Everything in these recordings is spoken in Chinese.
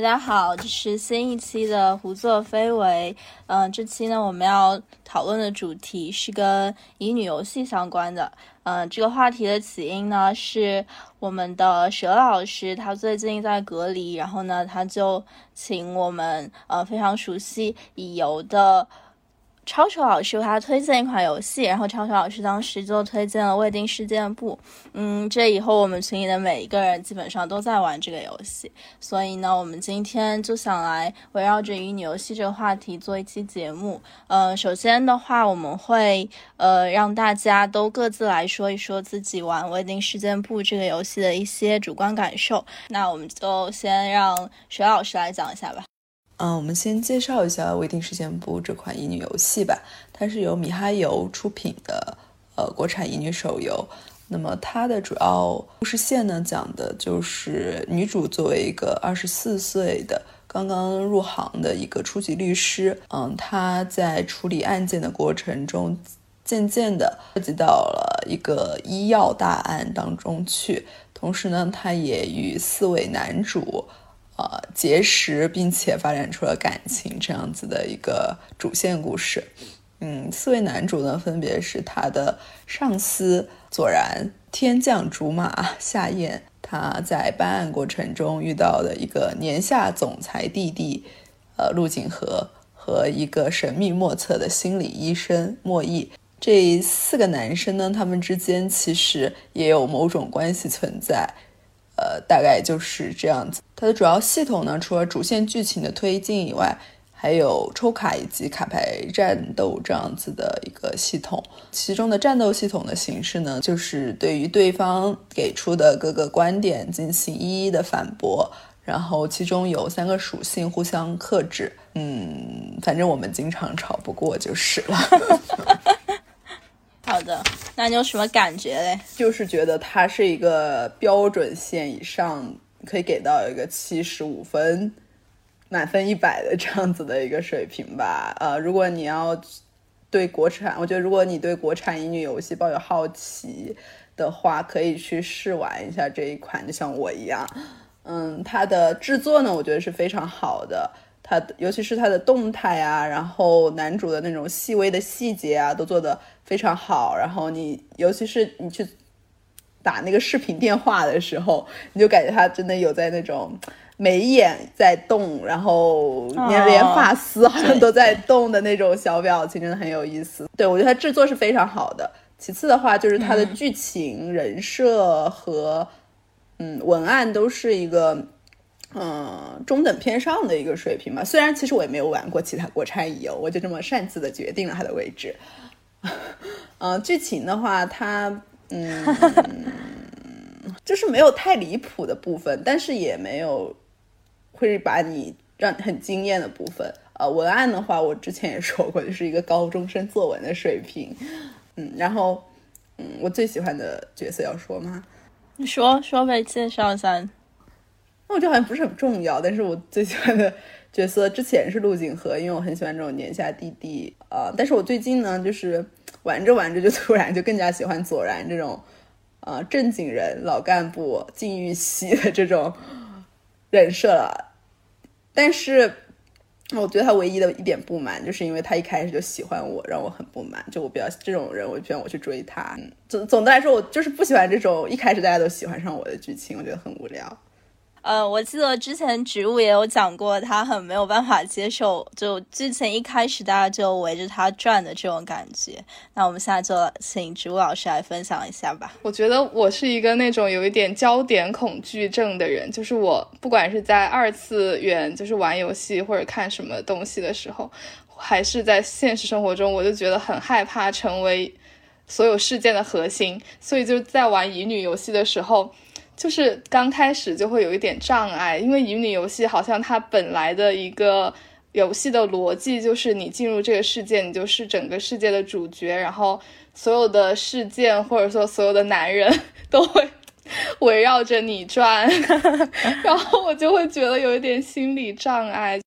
大家好，这是新一期的胡作非为。嗯，这期呢，我们要讨论的主题是跟乙女游戏相关的。嗯，这个话题的起因呢，是我们的蛇老师，他最近在隔离，然后呢，他就请我们呃非常熟悉乙游的。超球老师为他推荐一款游戏，然后超球老师当时就推荐了《未定事件簿》。嗯，这以后我们群里的每一个人基本上都在玩这个游戏，所以呢，我们今天就想来围绕着乙女游戏这个话题做一期节目。呃，首先的话，我们会呃让大家都各自来说一说自己玩《未定事件簿》这个游戏的一些主观感受。那我们就先让水老师来讲一下吧。嗯，我们先介绍一下《未定事件簿》这款乙女游戏吧。它是由米哈游出品的，呃，国产乙女手游。那么它的主要故事线呢，讲的就是女主作为一个二十四岁的刚刚入行的一个初级律师，嗯，她在处理案件的过程中，渐渐的涉及到了一个医药大案当中去。同时呢，她也与四位男主。呃，结识并且发展出了感情，这样子的一个主线故事。嗯，四位男主呢，分别是他的上司左然、天降竹马夏彦，他在办案过程中遇到的一个年下总裁弟弟，呃，陆景和和一个神秘莫测的心理医生莫弈。这四个男生呢，他们之间其实也有某种关系存在。呃，大概就是这样子。它的主要系统呢，除了主线剧情的推进以外，还有抽卡以及卡牌战斗这样子的一个系统。其中的战斗系统的形式呢，就是对于对方给出的各个观点进行一一的反驳，然后其中有三个属性互相克制。嗯，反正我们经常吵不过就是了。好的，那你有什么感觉嘞？就是觉得它是一个标准线以上，可以给到一个七十五分，满分一百的这样子的一个水平吧。呃，如果你要对国产，我觉得如果你对国产乙女游戏抱有好奇的话，可以去试玩一下这一款，就像我一样。嗯，它的制作呢，我觉得是非常好的。它尤其是它的动态啊，然后男主的那种细微的细节啊，都做的非常好。然后你尤其是你去打那个视频电话的时候，你就感觉他真的有在那种 眉眼在动，然后连连发丝好像都在动的那种小表情，真的很有意思。对我觉得他制作是非常好的。其次的话，就是他的剧情、人设和嗯文案都是一个。嗯，中等偏上的一个水平吧。虽然其实我也没有玩过其他国产乙游，我就这么擅自的决定了它的位置。嗯，剧情的话，它嗯，就是没有太离谱的部分，但是也没有会把你让很惊艳的部分。呃，文案的话，我之前也说过，就是一个高中生作文的水平。嗯，然后嗯，我最喜欢的角色要说吗？你说说呗，介绍一下。那我觉得好像不是很重要，但是我最喜欢的角色之前是陆景和，因为我很喜欢这种年下弟弟啊。但是我最近呢，就是玩着玩着就突然就更加喜欢左然这种啊正经人、老干部、禁欲系的这种人设了。但是我觉得他唯一的一点不满，就是因为他一开始就喜欢我，让我很不满。就我比较这种人，我就希望我去追他。总总的来说，我就是不喜欢这种一开始大家都喜欢上我的剧情，我觉得很无聊。呃，我记得之前植物也有讲过，他很没有办法接受，就之前一开始大家就围着他转的这种感觉。那我们现在就请植物老师来分享一下吧。我觉得我是一个那种有一点焦点恐惧症的人，就是我不管是在二次元，就是玩游戏或者看什么东西的时候，还是在现实生活中，我就觉得很害怕成为所有事件的核心。所以就在玩乙女游戏的时候。就是刚开始就会有一点障碍，因为乙女游戏好像它本来的一个游戏的逻辑就是你进入这个世界，你就是整个世界的主角，然后所有的事件或者说所有的男人 都会围绕着你转，然后我就会觉得有一点心理障碍。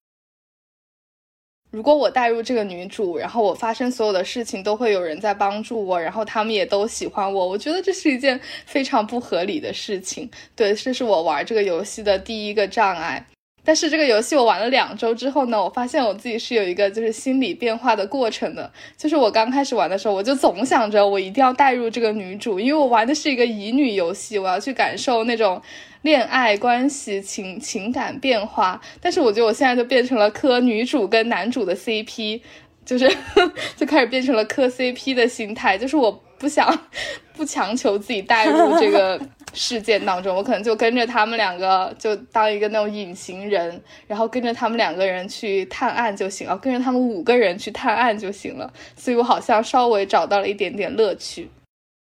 如果我带入这个女主，然后我发生所有的事情都会有人在帮助我，然后他们也都喜欢我，我觉得这是一件非常不合理的事情。对，这是我玩这个游戏的第一个障碍。但是这个游戏我玩了两周之后呢，我发现我自己是有一个就是心理变化的过程的。就是我刚开始玩的时候，我就总想着我一定要带入这个女主，因为我玩的是一个乙女游戏，我要去感受那种恋爱关系、情情感变化。但是我觉得我现在就变成了磕女主跟男主的 CP，就是 就开始变成了磕 CP 的心态，就是我不想 不强求自己带入这个。事件当中，我可能就跟着他们两个，就当一个那种隐形人，然后跟着他们两个人去探案就行了，跟着他们五个人去探案就行了。所以我好像稍微找到了一点点乐趣。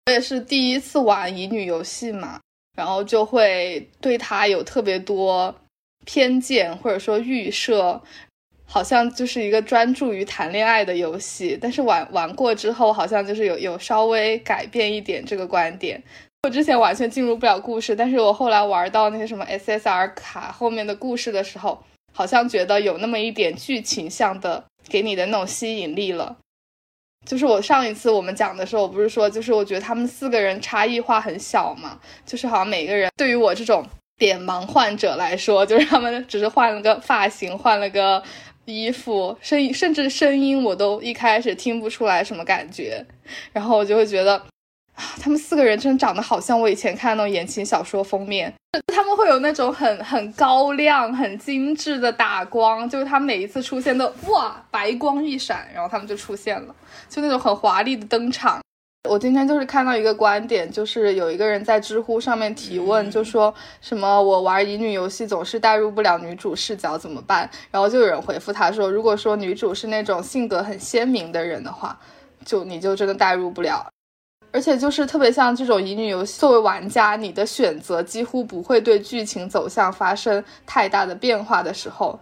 我也是第一次玩乙女游戏嘛，然后就会对他有特别多偏见或者说预设，好像就是一个专注于谈恋爱的游戏。但是玩玩过之后，好像就是有有稍微改变一点这个观点。我之前完全进入不了故事，但是我后来玩到那些什么 SSR 卡后面的故事的时候，好像觉得有那么一点剧情向的给你的那种吸引力了。就是我上一次我们讲的时候，我不是说，就是我觉得他们四个人差异化很小嘛，就是好像每个人对于我这种点盲患者来说，就是他们只是换了个发型，换了个衣服，声音甚至声音我都一开始听不出来什么感觉，然后我就会觉得啊。他们四个人真的长得好像我以前看那种言情小说封面，他们会有那种很很高亮、很精致的打光，就是他每一次出现都哇白光一闪，然后他们就出现了，就那种很华丽的登场。我今天就是看到一个观点，就是有一个人在知乎上面提问，就说什么我玩乙女游戏总是代入不了女主视角怎么办？然后就有人回复他说，如果说女主是那种性格很鲜明的人的话，就你就真的代入不了。而且就是特别像这种乙女游戏，作为玩家，你的选择几乎不会对剧情走向发生太大的变化的时候，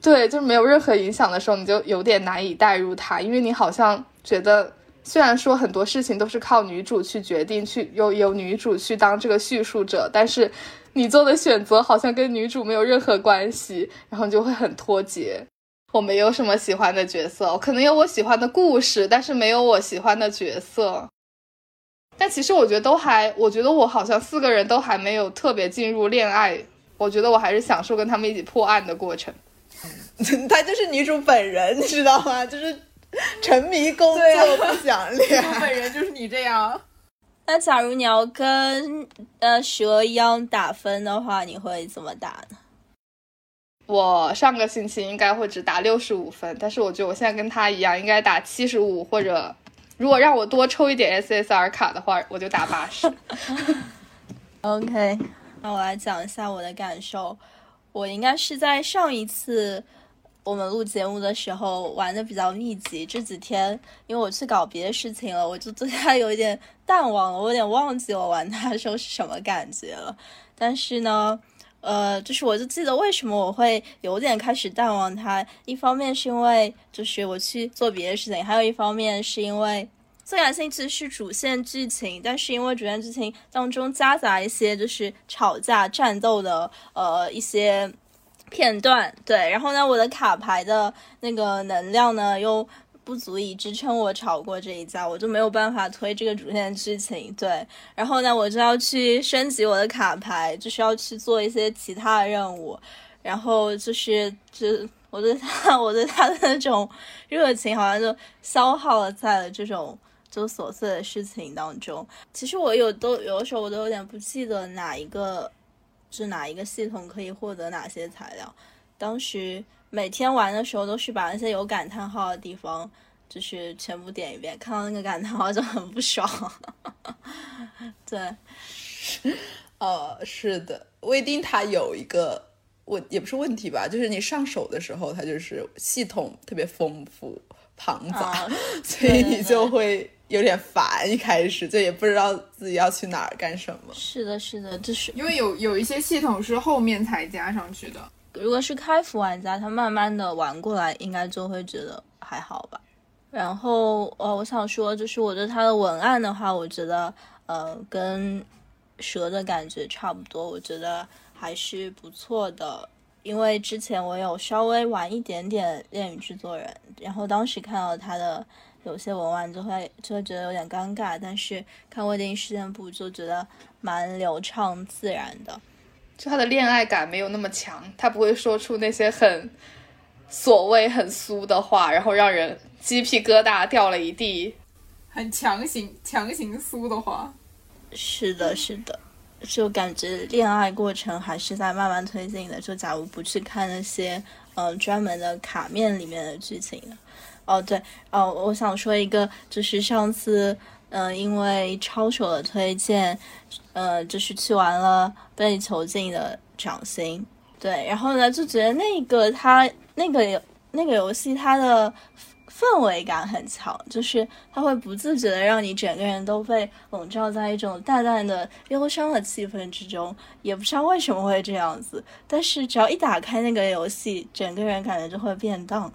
对，就是没有任何影响的时候，你就有点难以代入它，因为你好像觉得，虽然说很多事情都是靠女主去决定，去由由女主去当这个叙述者，但是你做的选择好像跟女主没有任何关系，然后就会很脱节。我没有什么喜欢的角色，可能有我喜欢的故事，但是没有我喜欢的角色。但其实我觉得都还，我觉得我好像四个人都还没有特别进入恋爱，我觉得我还是享受跟他们一起破案的过程。她就是女主本人，你知道吗？就是 沉迷工作不想 恋爱。本人就是你这样。那假如你要跟呃蛇一样打分的话，你会怎么打呢？我上个星期应该会只打六十五分，但是我觉得我现在跟他一样，应该打七十五或者。如果让我多抽一点 SSR 卡的话，我就打八十。OK，那我来讲一下我的感受。我应该是在上一次我们录节目的时候玩的比较密集，这几天因为我去搞别的事情了，我就对它有一点淡忘了，我有点忘记我玩它的时候是什么感觉了。但是呢。呃，就是我就记得为什么我会有点开始淡忘它，一方面是因为就是我去做别的事情，还有一方面是因为最感兴趣是主线剧情，但是因为主线剧情当中夹杂一些就是吵架战斗的呃一些片段，对，然后呢我的卡牌的那个能量呢又。不足以支撑我吵过这一架，我就没有办法推这个主线剧情。对，然后呢，我就要去升级我的卡牌，就是要去做一些其他的任务，然后就是就我对他，我对他的那种热情，好像就消耗了在了这种就琐碎的事情当中。其实我有都有的时候我都有点不记得哪一个是哪一个系统可以获得哪些材料，当时。每天玩的时候都是把那些有感叹号的地方，就是全部点一遍，看到那个感叹号就很不爽。对，呃，是的，微丁它有一个问，也不是问题吧，就是你上手的时候，它就是系统特别丰富庞杂，所以你就会有点烦，一开始就也不知道自己要去哪儿干什么。是的，是的，就是因为有有一些系统是后面才加上去的。如果是开服玩家，他慢慢的玩过来，应该就会觉得还好吧。然后，呃，我想说，就是我对它的文案的话，我觉得，呃，跟蛇的感觉差不多，我觉得还是不错的。因为之前我有稍微玩一点点恋与制作人，然后当时看到他的有些文案，就会就会觉得有点尴尬，但是看未定事件簿就觉得蛮流畅自然的。就他的恋爱感没有那么强，他不会说出那些很所谓很酥的话，然后让人鸡皮疙瘩掉了一地。很强行强行酥的话，是的，是的，就感觉恋爱过程还是在慢慢推进的。就假如不去看那些呃专门的卡面里面的剧情的，哦对，哦我想说一个，就是上次嗯、呃因为抄手的推荐，呃就是去玩了被囚禁的掌心，对，然后呢就觉得那个它那个那个游戏它的。氛围感很强，就是它会不自觉的让你整个人都被笼罩在一种淡淡的忧伤的气氛之中，也不知道为什么会这样子。但是只要一打开那个游戏，整个人感觉就会变荡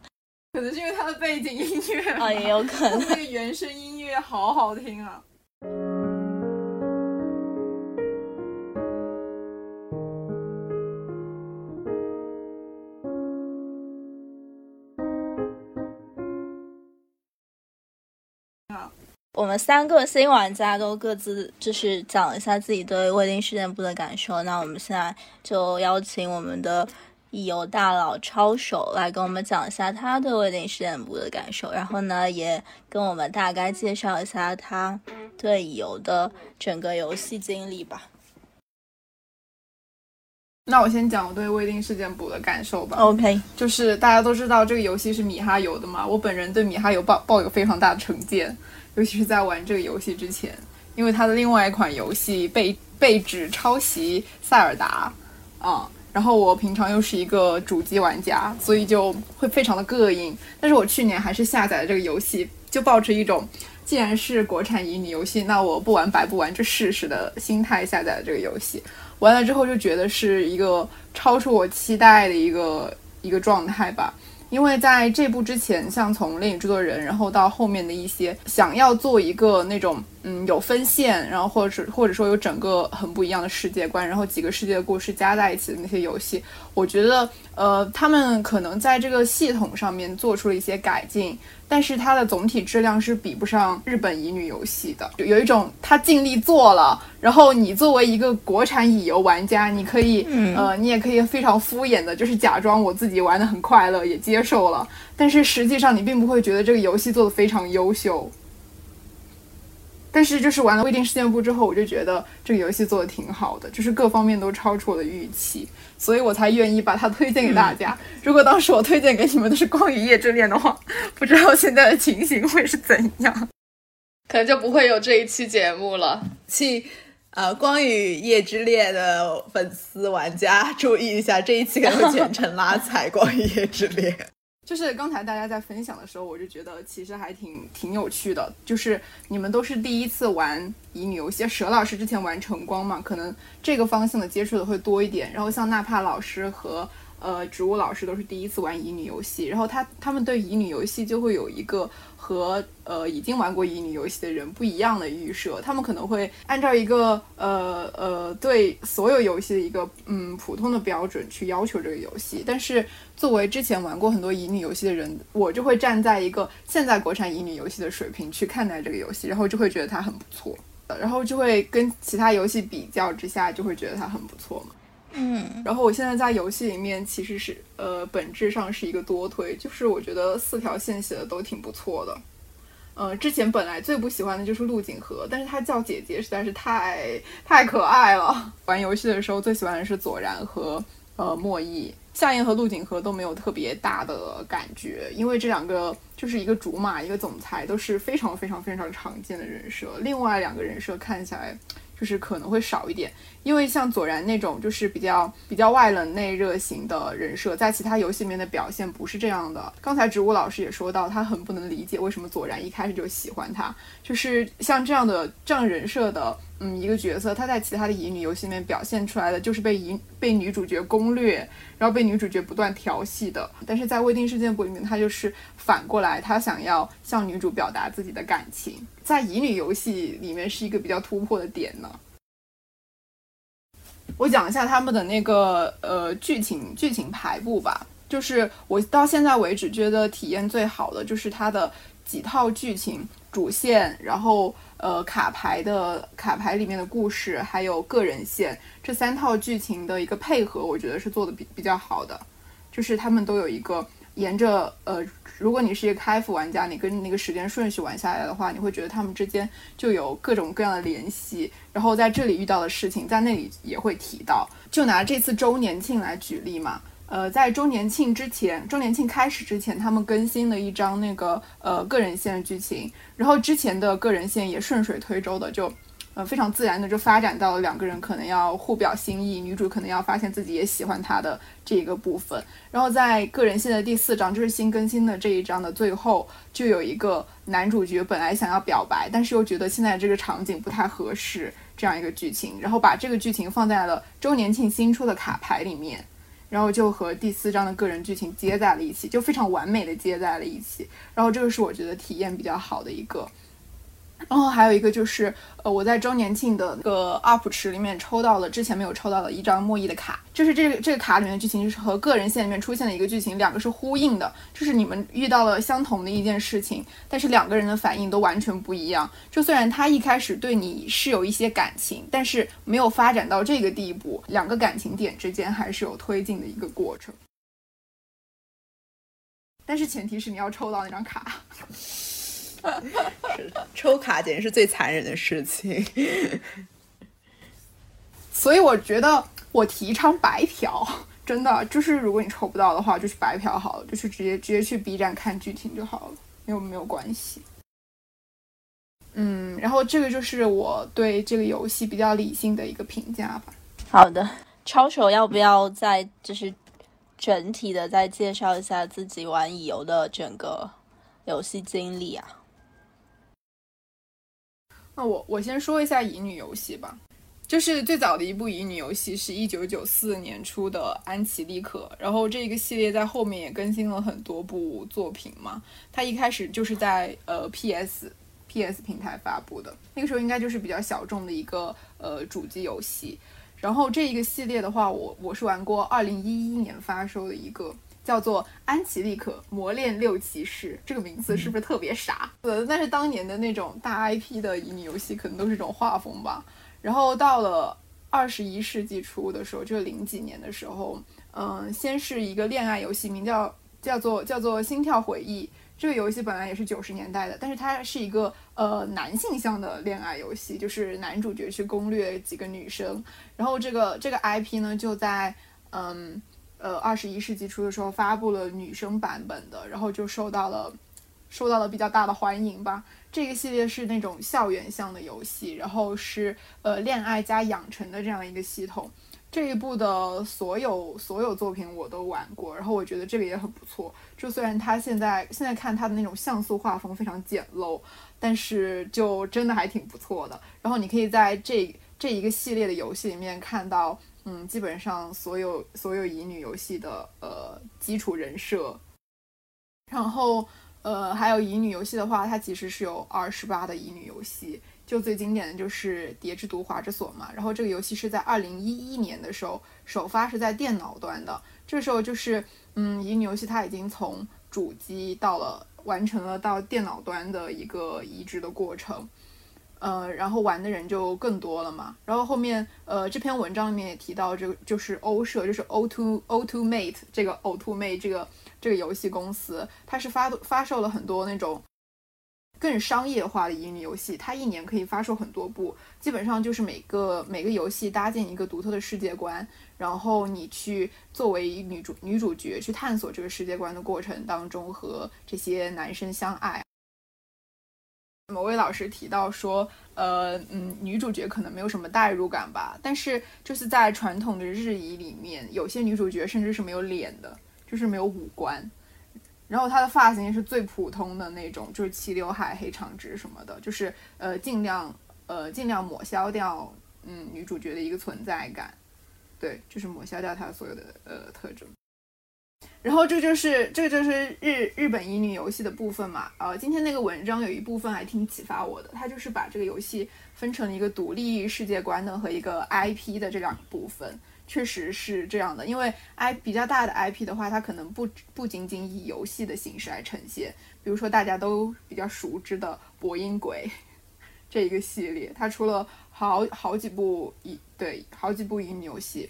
可能是因为它的背景音乐啊，也有可能。那个原声音乐好好听啊。我们三个新玩家都各自就是讲一下自己对未定事件簿的感受。那我们现在就邀请我们的乙游大佬抄手来跟我们讲一下他对未定事件簿的感受，然后呢，也跟我们大概介绍一下他对乙游的整个游戏经历吧。那我先讲我对未定事件簿的感受吧。OK，就是大家都知道这个游戏是米哈游的嘛，我本人对米哈游抱抱有非常大的成见，尤其是在玩这个游戏之前，因为他的另外一款游戏被被指抄袭塞尔达啊、然后我平常又是一个主机玩家，所以就会非常的膈应。但是我去年还是下载了这个游戏，就抱着一种既然是国产乙女游戏，那我不玩白不玩，就试试的心态下载了这个游戏。完了之后就觉得是一个超出我期待的一个一个状态吧。因为在这部之前，像从《恋与制作人》，然后到后面的一些想要做一个那种嗯有分线，然后或者或者说有整个很不一样的世界观，然后几个世界的故事加在一起的那些游戏，我觉得呃他们可能在这个系统上面做出了一些改进，但是它的总体质量是比不上日本乙女游戏的，有有一种他尽力做了，然后你作为一个国产乙游玩家，你可以，呃，你也可以非常敷衍的，就是假装我自己玩的很快乐，也接受了，但是实际上你并不会觉得这个游戏做的非常优秀。但是就是玩了未定事件簿之后，我就觉得这个游戏做的挺好的，就是各方面都超出我的预期，所以我才愿意把它推荐给大家。如果当时我推荐给你们的是《光与夜之恋》的话，不知道现在的情形会是怎样。可能就不会有这一期节目了。请呃《光与夜之恋》的粉丝玩家注意一下，这一期可能会全程拉踩《光与夜之恋》。就是刚才大家在分享的时候，我就觉得其实还挺挺有趣的。就是你们都是第一次玩乙女游戏，佘老师之前玩晨光嘛，可能这个方向的接触的会多一点。然后像纳帕老师和呃植物老师都是第一次玩乙女游戏，然后他他们对乙女游戏就会有一个和呃已经玩过乙女游戏的人不一样的预设，他们可能会按照一个呃呃对所有游戏的一个嗯普通的标准去要求这个游戏，但是作为之前玩过很多乙女游戏的人，我就会站在一个现在国产乙女游戏的水平去看待这个游戏，然后就会觉得它很不错，然后就会跟其他游戏比较之下，就会觉得它很不错嘛。嗯，然后我现在在游戏里面其实是呃本质上是一个多推，就是我觉得四条线写的都挺不错的。呃，之前本来最不喜欢的就是陆景和，但是她叫姐姐实在是太太可爱了。玩游戏的时候最喜欢的是左然和呃莫弈，夏言和陆景和都没有特别大的感觉，因为这两个就是一个竹马一个总裁都是非常非常非常常见的人设，另外两个人设看起来就是可能会少一点。因为像左然那种就是比较比较外冷内热型的人设，在其他游戏里面的表现不是这样的。刚才植物老师也说到，他很不能理解为什么左然一开始就喜欢他，就是像这样的这样人设的，嗯，一个角色，他在其他的乙女游戏里面表现出来的就是被乙被女主角攻略，然后被女主角不断调戏的。但是在未定事件簿里面，他就是反过来，他想要向女主表达自己的感情，在乙女游戏里面是一个比较突破的点呢。我讲一下他们的那个呃剧情剧情排布吧，就是我到现在为止觉得体验最好的就是它的几套剧情，主线，然后呃卡牌的卡牌里面的故事，还有个人线这三套剧情的一个配合，我觉得是做的比比较好的，就是他们都有一个沿着呃，如果你是一个开服玩家，你跟那个时间顺序玩下来的话，你会觉得他们之间就有各种各样的联系，然后在这里遇到的事情，在那里也会提到。就拿这次周年庆来举例嘛。呃，在周年庆之前，周年庆开始之前，他们更新了一张那个呃个人线的剧情，然后之前的个人线也顺水推舟的就，呃非常自然的就发展到了两个人可能要互表心意，女主可能要发现自己也喜欢他的这一个部分，然后在个人线的第四章，就是新更新的这一章的最后，就有一个男主角本来想要表白，但是又觉得现在这个场景不太合适这样一个剧情，然后把这个剧情放在了周年庆新出的卡牌里面。然后就和第四章的个人剧情接在了一起，就非常完美的接在了一起。然后这个是我觉得体验比较好的一个。然后还有一个就是，呃，我在周年庆的那个 UP 池里面抽到了之前没有抽到的一张莫弈的卡，就是这个这个卡里面的剧情就是和个人线里面出现的一个剧情，两个是呼应的，就是你们遇到了相同的一件事情，但是两个人的反应都完全不一样。就虽然他一开始对你是有一些感情，但是没有发展到这个地步，两个感情点之间还是有推进的一个过程。但是前提是你要抽到那张卡。是抽卡简直是最残忍的事情，所以我觉得我提倡白嫖，真的就是如果你抽不到的话，就去白嫖好了，就是直接直接去 B 站看剧情就好了，没有没有关系。嗯，然后这个就是我对这个游戏比较理性的一个评价吧。好的，超手要不要再就是整体的再介绍一下自己玩乙游的整个游戏经历啊？那我我先说一下乙女游戏吧，就是最早的一部乙女游戏是一九九四年出的《安琪丽可》，然后这个系列在后面也更新了很多部作品嘛。它一开始就是在呃 PS PS 平台发布的，那个时候应该就是比较小众的一个呃主机游戏。然后这一个系列的话，我我是玩过二零一一年发售的一个。叫做安琪丽可魔炼六骑士，这个名字是不是特别傻？呃，但是当年的那种大 IP 的乙女游戏，可能都是这种画风吧。然后到了二十一世纪初的时候，就是零几年的时候，嗯，先是一个恋爱游戏，名叫叫做叫做心跳回忆。这个游戏本来也是九十年代的，但是它是一个呃男性向的恋爱游戏，就是男主角去攻略几个女生。然后这个这个 IP 呢，就在嗯。呃，二十一世纪初的时候发布了女生版本的，然后就受到了受到了比较大的欢迎吧。这个系列是那种校园向的游戏，然后是呃恋爱加养成的这样一个系统。这一部的所有所有作品我都玩过，然后我觉得这个也很不错。就虽然它现在现在看它的那种像素画风非常简陋，但是就真的还挺不错的。然后你可以在这这一个系列的游戏里面看到。嗯，基本上所有所有乙女游戏的呃基础人设，然后呃还有乙女游戏的话，它其实是有二十八的乙女游戏，就最经典的就是《蝶之毒华之锁》嘛。然后这个游戏是在二零一一年的时候首发是在电脑端的，这时候就是嗯乙女游戏它已经从主机到了完成了到电脑端的一个移植的过程。呃，然后玩的人就更多了嘛。然后后面，呃，这篇文章里面也提到，这个就是欧社，就是 O to O to Mate 这个 O to Mate 这个这个游戏公司，它是发发售了很多那种更商业化的乙女游戏。它一年可以发售很多部，基本上就是每个每个游戏搭建一个独特的世界观，然后你去作为女主女主角去探索这个世界观的过程当中，和这些男生相爱。某位老师提到说，呃，嗯，女主角可能没有什么代入感吧，但是就是在传统的日乙里面，有些女主角甚至是没有脸的，就是没有五官，然后她的发型是最普通的那种，就是齐刘海、黑长直什么的，就是呃，尽量呃尽量抹消掉嗯女主角的一个存在感，对，就是抹消掉她所有的呃特征。然后这就是这就是日日本乙女游戏的部分嘛，呃，今天那个文章有一部分还挺启发我的，它就是把这个游戏分成了一个独立世界观的和一个 IP 的这两个部分，确实是这样的，因为 I 比较大的 IP 的话，它可能不不仅仅以游戏的形式来呈现，比如说大家都比较熟知的《博音鬼》这一个系列，它出了好好几部乙对好几部乙女游戏，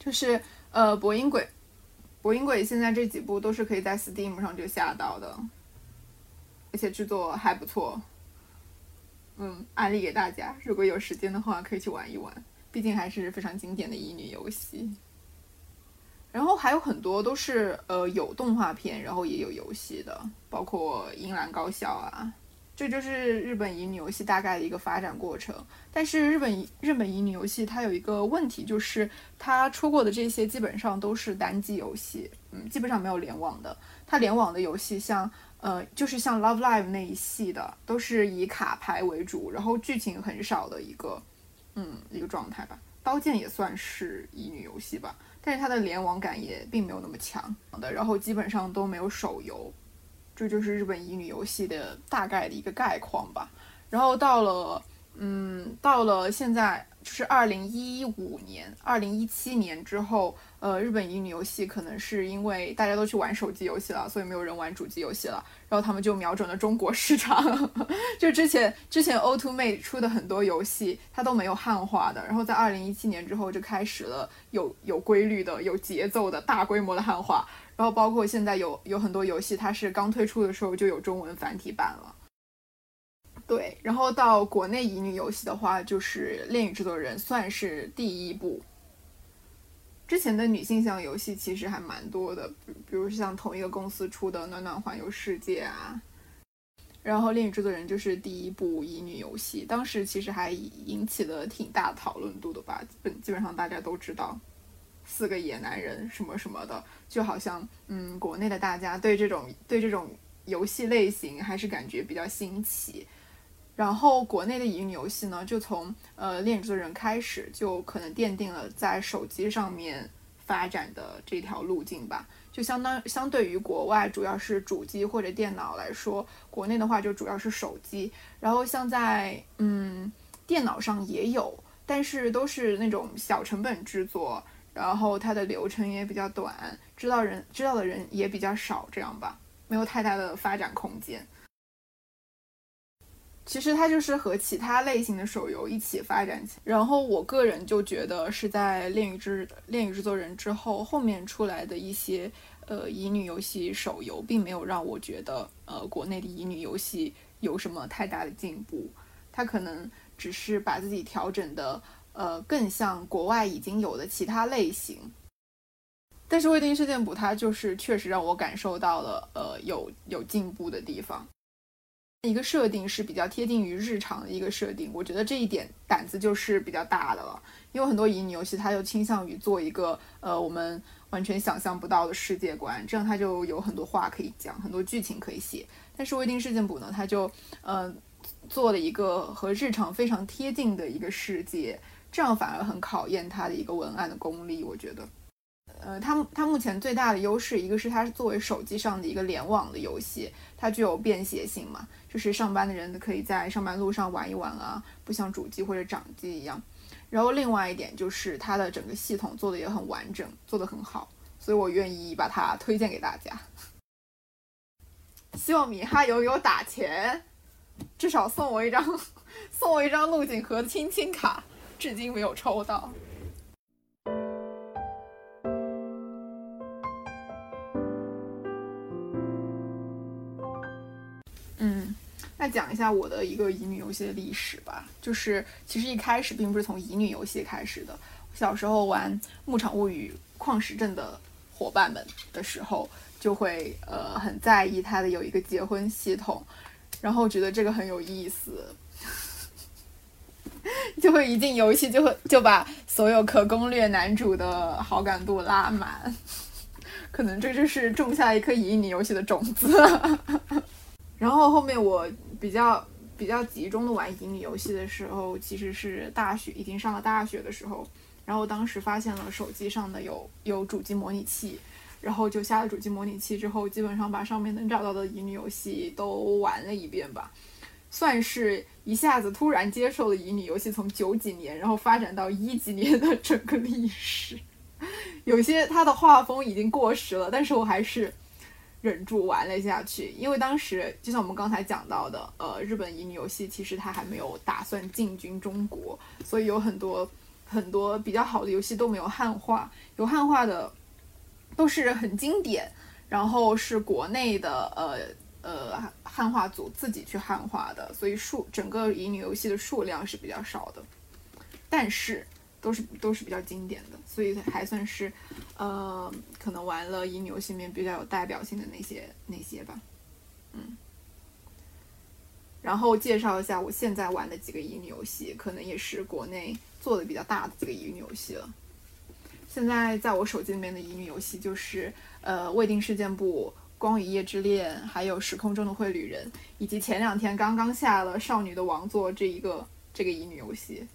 就是呃《博音鬼》，《博音鬼》现在这几部都是可以在 Steam 上就下到的，而且制作还不错，嗯，安利给大家，如果有时间的话可以去玩一玩。毕竟还是非常经典的乙女游戏，然后还有很多都是呃有动画片，然后也有游戏的，包括《樱兰高校》啊，这就是日本乙女游戏大概的一个发展过程。但是日本日本乙女游戏它有一个问题，就是它出过的这些基本上都是单机游戏，嗯，基本上没有联网的。它联网的游戏像呃就是像 Love Live 那一系的，都是以卡牌为主，然后剧情很少的一个。嗯，一个状态吧。刀剑也算是乙女游戏吧，但是它的联网感也并没有那么强的，然后基本上都没有手游，这就是日本乙女游戏的大概的一个概况吧。然后到了，嗯，到了现在。就是二零一五年、二零一七年之后，呃，日本乙女游戏可能是因为大家都去玩手机游戏了，所以没有人玩主机游戏了。然后他们就瞄准了中国市场。就之前之前 O to Mate 出的很多游戏，它都没有汉化的。然后在二零一七年之后，就开始了有有规律的、有节奏的大规模的汉化。然后包括现在有有很多游戏，它是刚推出的时候就有中文繁体版了。对，然后到国内乙女游戏的话，就是《恋与制作人》算是第一部。之前的女性向游戏其实还蛮多的，比如像同一个公司出的《暖暖环游世界》啊，然后《恋与制作人》就是第一部乙女游戏，当时其实还引起了挺大讨论度的吧，基本基本上大家都知道，四个野男人什么什么的，就好像嗯，国内的大家对这种对这种游戏类型还是感觉比较新奇。然后国内的乙女游戏呢，就从呃《恋制作人》开始，就可能奠定了在手机上面发展的这条路径吧。就相当相对于国外，主要是主机或者电脑来说，国内的话就主要是手机。然后像在嗯电脑上也有，但是都是那种小成本制作，然后它的流程也比较短，知道人知道的人也比较少，这样吧，没有太大的发展空间。其实它就是和其他类型的手游一起发展起，然后我个人就觉得是在《恋与制恋与制作人》之后，后面出来的一些呃乙女游戏手游，并没有让我觉得呃国内的乙女游戏有什么太大的进步，它可能只是把自己调整的呃更像国外已经有的其他类型，但是《未定事件簿》它就是确实让我感受到了呃有有进步的地方。一个设定是比较贴近于日常的一个设定，我觉得这一点胆子就是比较大的了。因为很多乙女游戏，它就倾向于做一个呃我们完全想象不到的世界观，这样它就有很多话可以讲，很多剧情可以写。但是未定事件簿呢，它就呃做了一个和日常非常贴近的一个世界，这样反而很考验它的一个文案的功力，我觉得。呃，它它目前最大的优势，一个是它是作为手机上的一个联网的游戏，它具有便携性嘛，就是上班的人可以在上班路上玩一玩啊，不像主机或者掌机一样。然后另外一点就是它的整个系统做的也很完整，做的很好，所以我愿意把它推荐给大家。希望米哈游有打钱，至少送我一张 送我一张陆景和的亲亲卡，至今没有抽到。嗯，那讲一下我的一个乙女游戏的历史吧，就是其实一开始并不是从乙女游戏开始的。小时候玩《牧场物语》矿石镇的伙伴们的时候，就会呃很在意它的有一个结婚系统，然后觉得这个很有意思，就会一进游戏就会就把所有可攻略男主的好感度拉满，可能这就是种下一颗乙女游戏的种子。然后后面我。比较比较集中的玩乙女游戏的时候，其实是大学已经上了大学的时候，然后当时发现了手机上的有有主机模拟器，然后就下了主机模拟器之后，基本上把上面能找到的乙女游戏都玩了一遍吧。算是一下子突然接受了乙女游戏从九几年，然后发展到一几年的整个历史。有些它的画风已经过时了，但是我还是忍住玩了下去，因为当时就像我们刚才讲到的，呃，日本乙女游戏其实它还没有打算进军中国，所以有很多很多比较好的游戏都没有汉化，有汉化的都是很经典，然后是国内的呃呃汉化组自己去汉化的，所以数整个乙女游戏的数量是比较少的，但是。都是都是比较经典的，所以还算是，呃，可能玩了乙女游戏里面比较有代表性的那些那些吧，嗯。然后介绍一下我现在玩的几个乙女游戏，可能也是国内做的比较大的几个乙女游戏了。现在在我手机里面的乙女游戏就是呃《未定事件簿》《光与夜之恋》，还有《时空中的绘旅人》，以及前两天刚刚下了《少女的王座》这一个这个乙女游戏。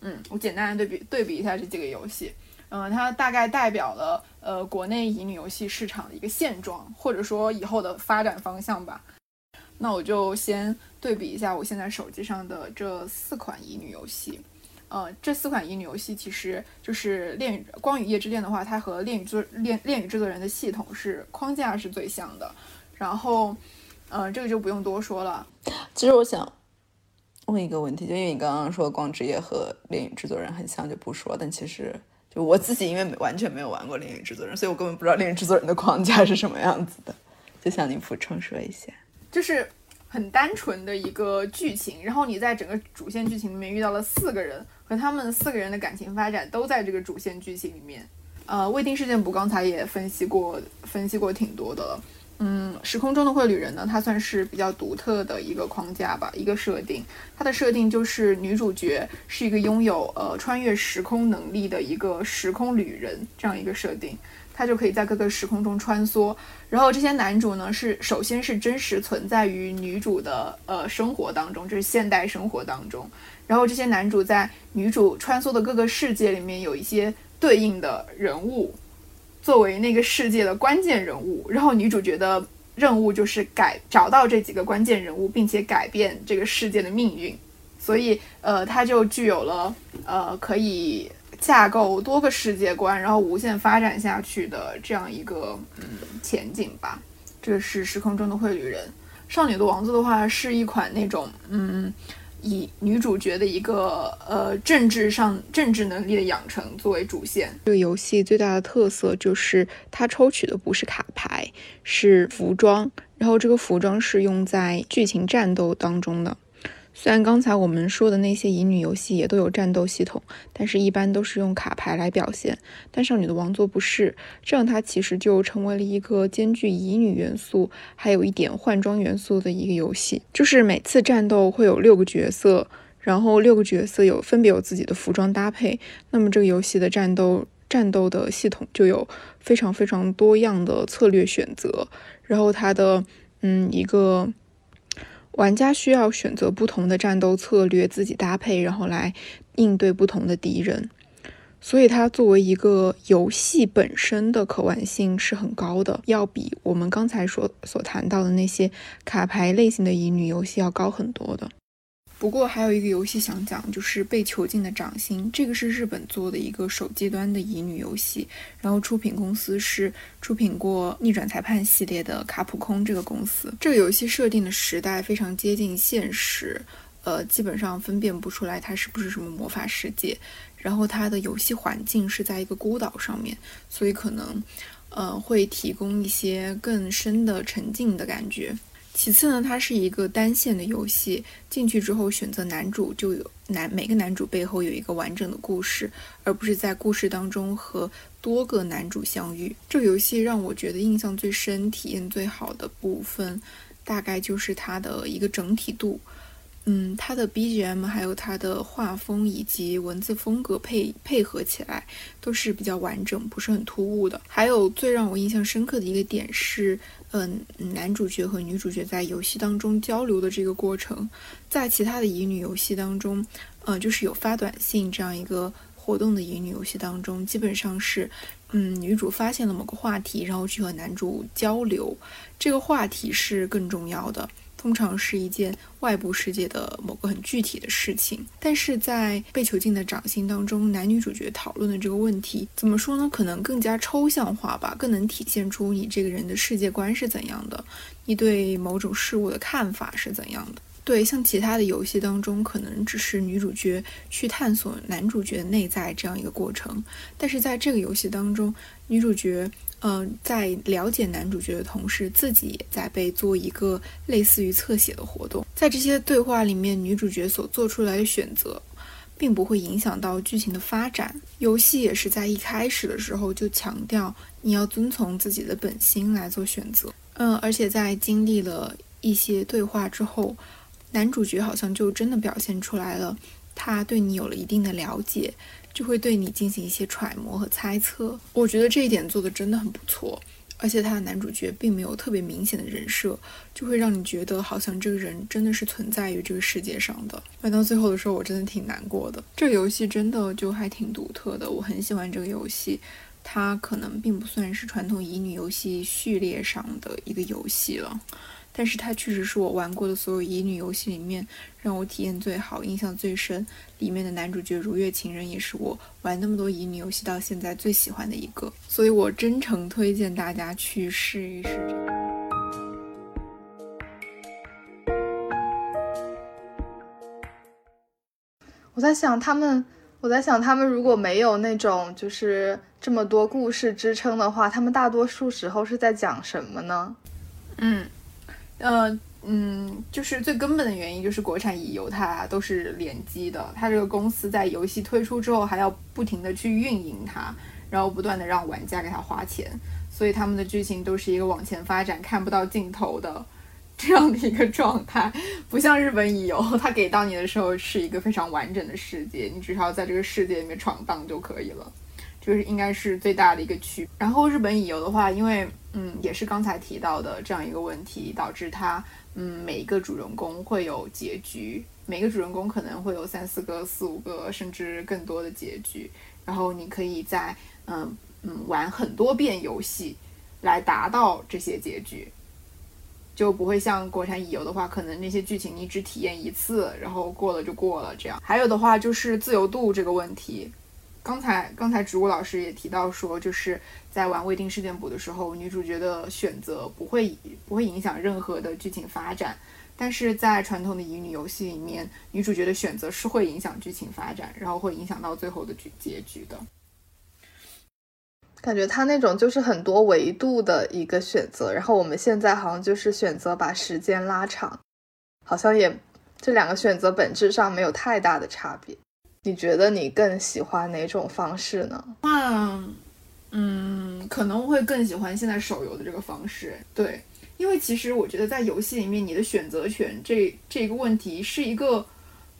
嗯，我简单的对比对比一下这几个游戏，嗯，它大概代表了呃国内乙女游戏市场的一个现状，或者说以后的发展方向吧。那我就先对比一下我现在手机上的这四款乙女游戏，呃，这四款乙女游戏其实就是《恋与光与夜之恋》的话，它和《恋与制恋恋与制作人》的系统是框架是最像的。然后，呃，这个就不用多说了。其实我想。问一个问题，就因为你刚刚说光之夜和恋与制作人很像，就不说。但其实就我自己，因为完全没有玩过恋与制作人，所以我根本不知道恋与制作人的框架是什么样子的。就向你补充说一下，就是很单纯的一个剧情，然后你在整个主线剧情里面遇到了四个人，和他们四个人的感情发展都在这个主线剧情里面。呃，未定事件簿刚才也分析过，分析过挺多的了。嗯，时空中的绘旅人呢，它算是比较独特的一个框架吧，一个设定。它的设定就是女主角是一个拥有呃穿越时空能力的一个时空旅人这样一个设定，他就可以在各个时空中穿梭。然后这些男主呢，是首先是真实存在于女主的呃生活当中，就是现代生活当中。然后这些男主在女主穿梭的各个世界里面有一些对应的人物。作为那个世界的关键人物，然后女主角的任务就是改找到这几个关键人物，并且改变这个世界的命运。所以，呃，他就具有了呃可以架构多个世界观，然后无限发展下去的这样一个嗯前景吧。这是时空中的绘旅人，少女的王座的话是一款那种嗯。以女主角的一个呃政治上政治能力的养成作为主线，这个游戏最大的特色就是它抽取的不是卡牌，是服装，然后这个服装是用在剧情战斗当中的。虽然刚才我们说的那些乙女游戏也都有战斗系统，但是一般都是用卡牌来表现。但少女的王座不是，这样它其实就成为了一个兼具乙女元素，还有一点换装元素的一个游戏。就是每次战斗会有六个角色，然后六个角色有分别有自己的服装搭配。那么这个游戏的战斗战斗的系统就有非常非常多样的策略选择，然后它的嗯一个。玩家需要选择不同的战斗策略，自己搭配，然后来应对不同的敌人。所以它作为一个游戏本身的可玩性是很高的，要比我们刚才所所谈到的那些卡牌类型的乙女游戏要高很多的。不过还有一个游戏想讲，就是《被囚禁的掌心》，这个是日本做的一个手机端的乙女游戏，然后出品公司是出品过《逆转裁判》系列的卡普空这个公司。这个游戏设定的时代非常接近现实，呃，基本上分辨不出来它是不是什么魔法世界。然后它的游戏环境是在一个孤岛上面，所以可能，呃，会提供一些更深的沉浸的感觉。其次呢，它是一个单线的游戏，进去之后选择男主就有男每个男主背后有一个完整的故事，而不是在故事当中和多个男主相遇。这个游戏让我觉得印象最深、体验最好的部分，大概就是它的一个整体度。嗯，它的 BGM 还有它的画风以及文字风格配配合起来都是比较完整，不是很突兀的。还有最让我印象深刻的一个点是，嗯，男主角和女主角在游戏当中交流的这个过程，在其他的乙女游戏当中，呃，就是有发短信这样一个活动的乙女游戏当中，基本上是，嗯，女主发现了某个话题，然后去和男主交流，这个话题是更重要的。通常是一件外部世界的某个很具体的事情。但是在被囚禁的掌心当中，男女主角讨论的这个问题，怎么说呢？可能更加抽象化吧，更能体现出你这个人的世界观是怎样的，你对某种事物的看法是怎样的。对，像其他的游戏当中，可能只是女主角去探索男主角的内在这样一个过程，但是在这个游戏当中，女主角，嗯，在了解男主角的同时，自己也在被做一个类似于侧写的活动。在这些对话里面，女主角所做出来的选择，并不会影响到剧情的发展。游戏也是在一开始的时候就强调，你要遵从自己的本心来做选择。嗯，而且在经历了一些对话之后。男主角好像就真的表现出来了，他对你有了一定的了解，就会对你进行一些揣摩和猜测。我觉得这一点做的真的很不错，而且他的男主角并没有特别明显的人设，就会让你觉得好像这个人真的是存在于这个世界上的。玩到最后的时候，我真的挺难过的。这个游戏真的就还挺独特的，我很喜欢这个游戏。它可能并不算是传统乙女游戏序列上的一个游戏了。但是它确实是我玩过的所有乙女游戏里面让我体验最好、印象最深。里面的男主角如月情人也是我玩那么多乙女游戏到现在最喜欢的一个，所以我真诚推荐大家去试一试。我在想他们，我在想他们如果没有那种就是这么多故事支撑的话，他们大多数时候是在讲什么呢？嗯。呃嗯，就是最根本的原因就是国产乙游它都是联机的，它这个公司在游戏推出之后还要不停的去运营它，然后不断的让玩家给它花钱，所以他们的剧情都是一个往前发展看不到尽头的这样的一个状态，不像日本乙游，它给到你的时候是一个非常完整的世界，你只需要在这个世界里面闯荡就可以了。就是应该是最大的一个区。然后日本乙游的话，因为嗯也是刚才提到的这样一个问题，导致它嗯每一个主人公会有结局，每个主人公可能会有三四个、四五个甚至更多的结局。然后你可以在嗯嗯玩很多遍游戏来达到这些结局，就不会像国产乙游的话，可能那些剧情你只体验一次，然后过了就过了这样。还有的话就是自由度这个问题。刚才刚才植物老师也提到说，就是在玩未定事件簿的时候，女主角的选择不会不会影响任何的剧情发展，但是在传统的乙女游戏里面，女主角的选择是会影响剧情发展，然后会影响到最后的结结局的。感觉他那种就是很多维度的一个选择，然后我们现在好像就是选择把时间拉长，好像也这两个选择本质上没有太大的差别。你觉得你更喜欢哪种方式呢？嗯嗯，可能会更喜欢现在手游的这个方式。对，因为其实我觉得在游戏里面，你的选择权这这个问题是一个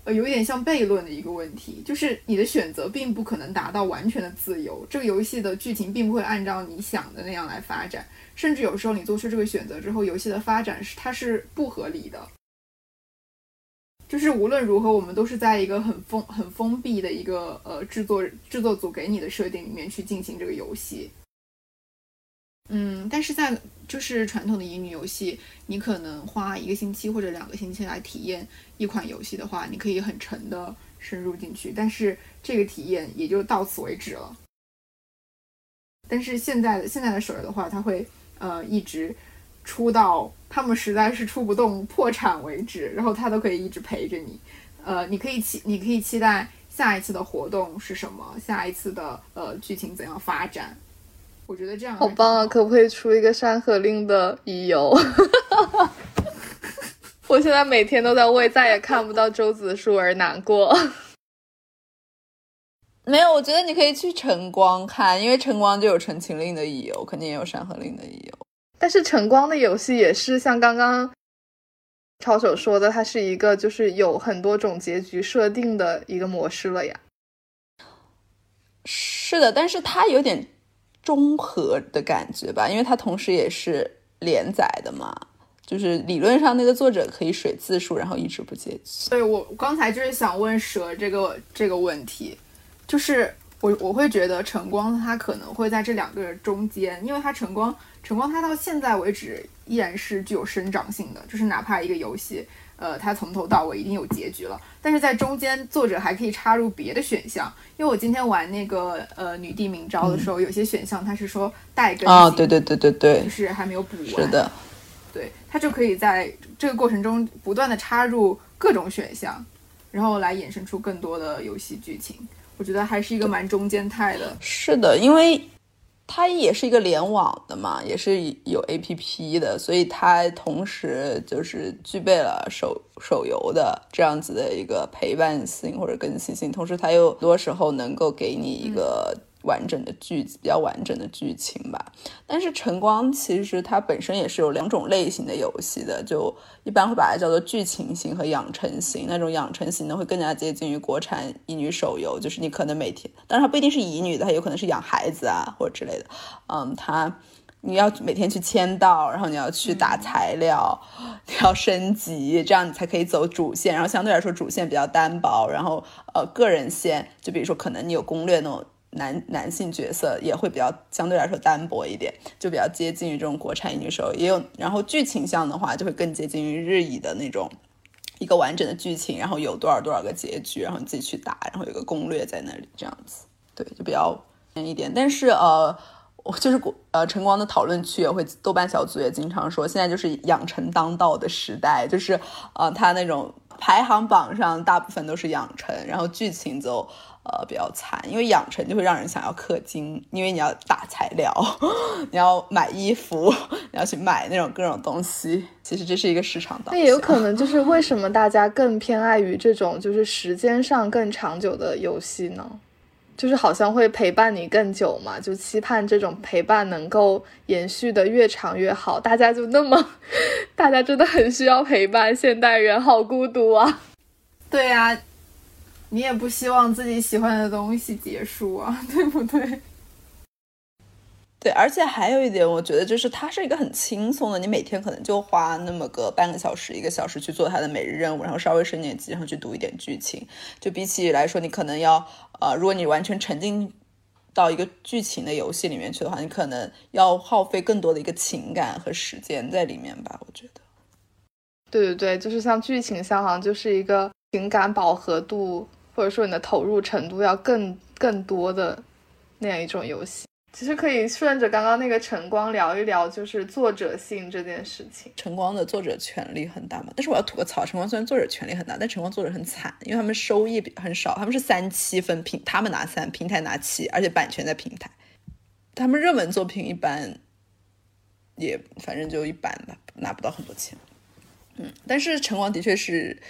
呃有点像悖论的一个问题，就是你的选择并不可能达到完全的自由。这个游戏的剧情并不会按照你想的那样来发展，甚至有时候你做出这个选择之后，游戏的发展是它是不合理的。就是无论如何，我们都是在一个很封、很封闭的一个呃制作制作组给你的设定里面去进行这个游戏。嗯，但是在就是传统的乙女游戏，你可能花一个星期或者两个星期来体验一款游戏的话，你可以很沉的深入进去，但是这个体验也就到此为止了。但是现在的现在的手游的话，它会呃一直。出到他们实在是出不动破产为止，然后他都可以一直陪着你。呃，你可以期，你可以期待下一次的活动是什么，下一次的呃剧情怎样发展。我觉得这样好棒啊！可不可以出一个《山河令》的乙游？我现在每天都在为再也看不到周子舒而难过。没有，我觉得你可以去晨光看，因为晨光就有《陈情令》的乙游，肯定也有《山河令》的乙游。但是晨光的游戏也是像刚刚超手说的，它是一个就是有很多种结局设定的一个模式了呀。是的，但是它有点中和的感觉吧，因为它同时也是连载的嘛，就是理论上那个作者可以水字数，然后一直不结局。对我刚才就是想问蛇这个这个问题，就是我我会觉得晨光它可能会在这两个中间，因为它晨光。晨光它到现在为止依然是具有生长性的，就是哪怕一个游戏，呃，它从头到尾已经有结局了，但是在中间作者还可以插入别的选项。因为我今天玩那个呃女帝明朝的时候，有些选项它是说带更新，啊，对对对对对，就是还没有补完。是的，对，它就可以在这个过程中不断的插入各种选项，然后来衍生出更多的游戏剧情。我觉得还是一个蛮中间态的。是的，因为。它也是一个联网的嘛，也是有 A P P 的，所以它同时就是具备了手手游的这样子的一个陪伴性或者更新性，同时它又多时候能够给你一个。完整的剧比较完整的剧情吧，但是晨光其实它本身也是有两种类型的游戏的，就一般会把它叫做剧情型和养成型。那种养成型呢，会更加接近于国产乙女手游，就是你可能每天，当然它不一定是乙女的，它有可能是养孩子啊或者之类的。嗯，它你要每天去签到，然后你要去打材料，你要升级，这样你才可以走主线。然后相对来说主线比较单薄，然后呃个人线，就比如说可能你有攻略那种。男男性角色也会比较相对来说单薄一点，就比较接近于这种国产乙女手游，也有。然后剧情向的话，就会更接近于日乙的那种一个完整的剧情，然后有多少多少个结局，然后你自己去打，然后有个攻略在那里，这样子，对，就比较一点。但是呃，我就是呃晨光的讨论区也会，豆瓣小组也经常说，现在就是养成当道的时代，就是呃，他那种排行榜上大部分都是养成，然后剧情就。呃，比较惨，因为养成就会让人想要氪金，因为你要打材料，你要买衣服，你要去买那种各种东西。其实这是一个市场导那也有可能就是为 什么大家更偏爱于这种就是时间上更长久的游戏呢？就是好像会陪伴你更久嘛，就期盼这种陪伴能够延续的越长越好。大家就那么，大家真的很需要陪伴，现代人好孤独啊。对呀。你也不希望自己喜欢的东西结束啊，对不对？对，而且还有一点，我觉得就是它是一个很轻松的，你每天可能就花那么个半个小时、一个小时去做它的每日任务，然后稍微升点级，然后去读一点剧情。就比起来说，你可能要呃，如果你完全沉浸到一个剧情的游戏里面去的话，你可能要耗费更多的一个情感和时间在里面吧。我觉得，对对对，就是像剧情像好像就是一个情感饱和度。或者说你的投入程度要更更多的那样一种游戏，其实可以顺着刚刚那个晨光聊一聊，就是作者性这件事情。晨光的作者权力很大嘛？但是我要吐个槽，晨光虽然作者权力很大，但晨光作者很惨，因为他们收益很少，他们是三七分平，他们拿三，平台拿七，而且版权在平台。他们热门作品一般也反正就一般吧，拿不到很多钱。嗯，但是晨光的确是。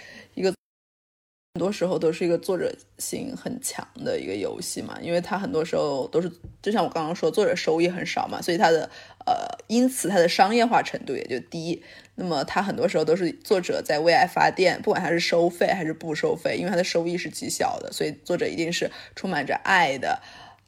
很多时候都是一个作者性很强的一个游戏嘛，因为它很多时候都是，就像我刚刚说，作者收益很少嘛，所以它的呃，因此它的商业化程度也就低。那么它很多时候都是作者在为爱发电，不管它是收费还是不收费，因为它的收益是极小的，所以作者一定是充满着爱的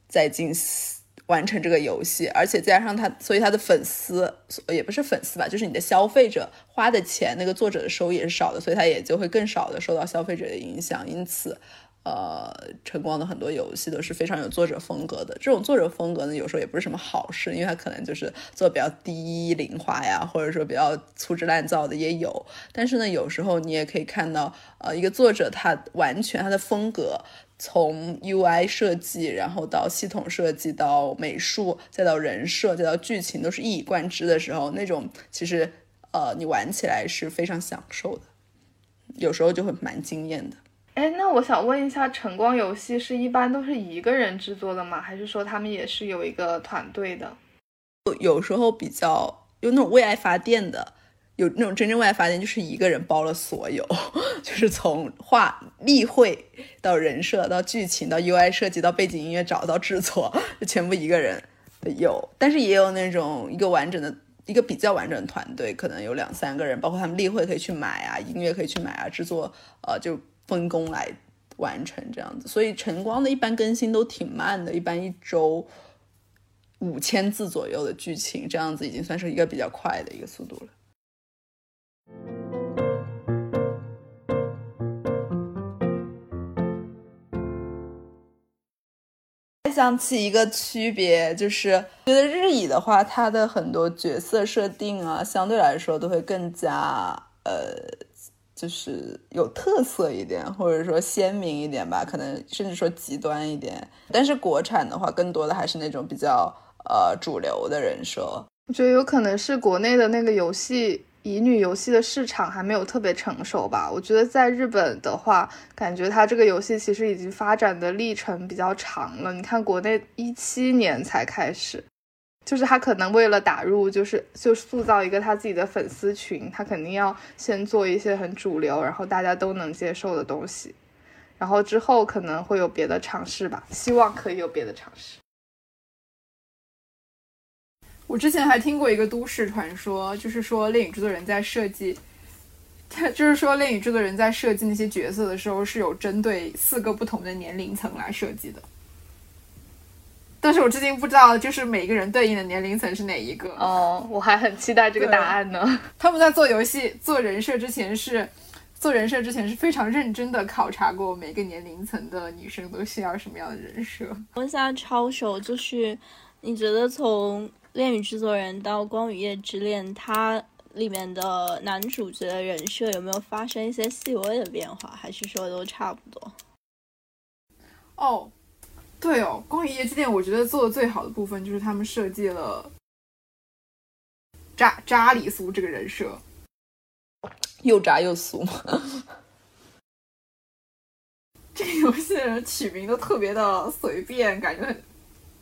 在进行。完成这个游戏，而且加上他，所以他的粉丝也不是粉丝吧，就是你的消费者花的钱，那个作者的收益也是少的，所以他也就会更少的受到消费者的影响。因此，呃，晨光的很多游戏都是非常有作者风格的。这种作者风格呢，有时候也不是什么好事，因为他可能就是做比较低龄化呀，或者说比较粗制滥造的也有。但是呢，有时候你也可以看到，呃，一个作者他完全他的风格。从 UI 设计，然后到系统设计，到美术，再到人设，再到剧情，都是一以贯之的时候，那种其实呃，你玩起来是非常享受的，有时候就会蛮惊艳的。哎，那我想问一下，晨光游戏是一般都是一个人制作的吗？还是说他们也是有一个团队的？有时候比较有那种为爱发电的。有那种真正为爱发电，就是一个人包了所有，就是从画例会到人设到剧情到 UI 设计到背景音乐找到制作，就全部一个人有。但是也有那种一个完整的一个比较完整的团队，可能有两三个人，包括他们例会可以去买啊，音乐可以去买啊，制作呃就分工来完成这样子。所以晨光的一般更新都挺慢的，一般一周五千字左右的剧情，这样子已经算是一个比较快的一个速度了。想起一个区别，就是觉得日乙的话，它的很多角色设定啊，相对来说都会更加呃，就是有特色一点，或者说鲜明一点吧，可能甚至说极端一点。但是国产的话，更多的还是那种比较呃主流的人设。我觉得有可能是国内的那个游戏。乙女游戏的市场还没有特别成熟吧？我觉得在日本的话，感觉它这个游戏其实已经发展的历程比较长了。你看，国内一七年才开始，就是他可能为了打入，就是就塑造一个他自己的粉丝群，他肯定要先做一些很主流，然后大家都能接受的东西，然后之后可能会有别的尝试吧。希望可以有别的尝试。我之前还听过一个都市传说，就是说《恋与制作人》在设计，他 就是说《恋与制作人》在设计那些角色的时候是有针对四个不同的年龄层来设计的。但是我至今不知道，就是每个人对应的年龄层是哪一个。哦，我还很期待这个答案呢。他们在做游戏、做人设之前是做人设之前是非常认真的考察过每个年龄层的女生都需要什么样的人设。问下超手，就是你觉得从。恋与制作人到光与夜之恋，它里面的男主角的人设有没有发生一些细微的变化，还是说都差不多？哦，对哦，光与夜之恋，我觉得做的最好的部分就是他们设计了扎扎里苏这个人设，又渣又俗嘛。这个游戏的人取名都特别的随便，感觉很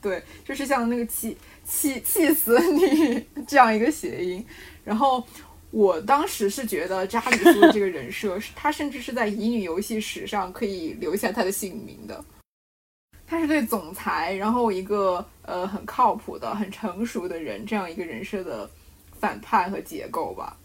对，就是像那个气。气气死你这样一个谐音，然后我当时是觉得扎里苏这个人设，他甚至是在乙女游戏史上可以留下他的姓名的。他是对总裁，然后一个呃很靠谱的、很成熟的人这样一个人设的反叛和结构吧。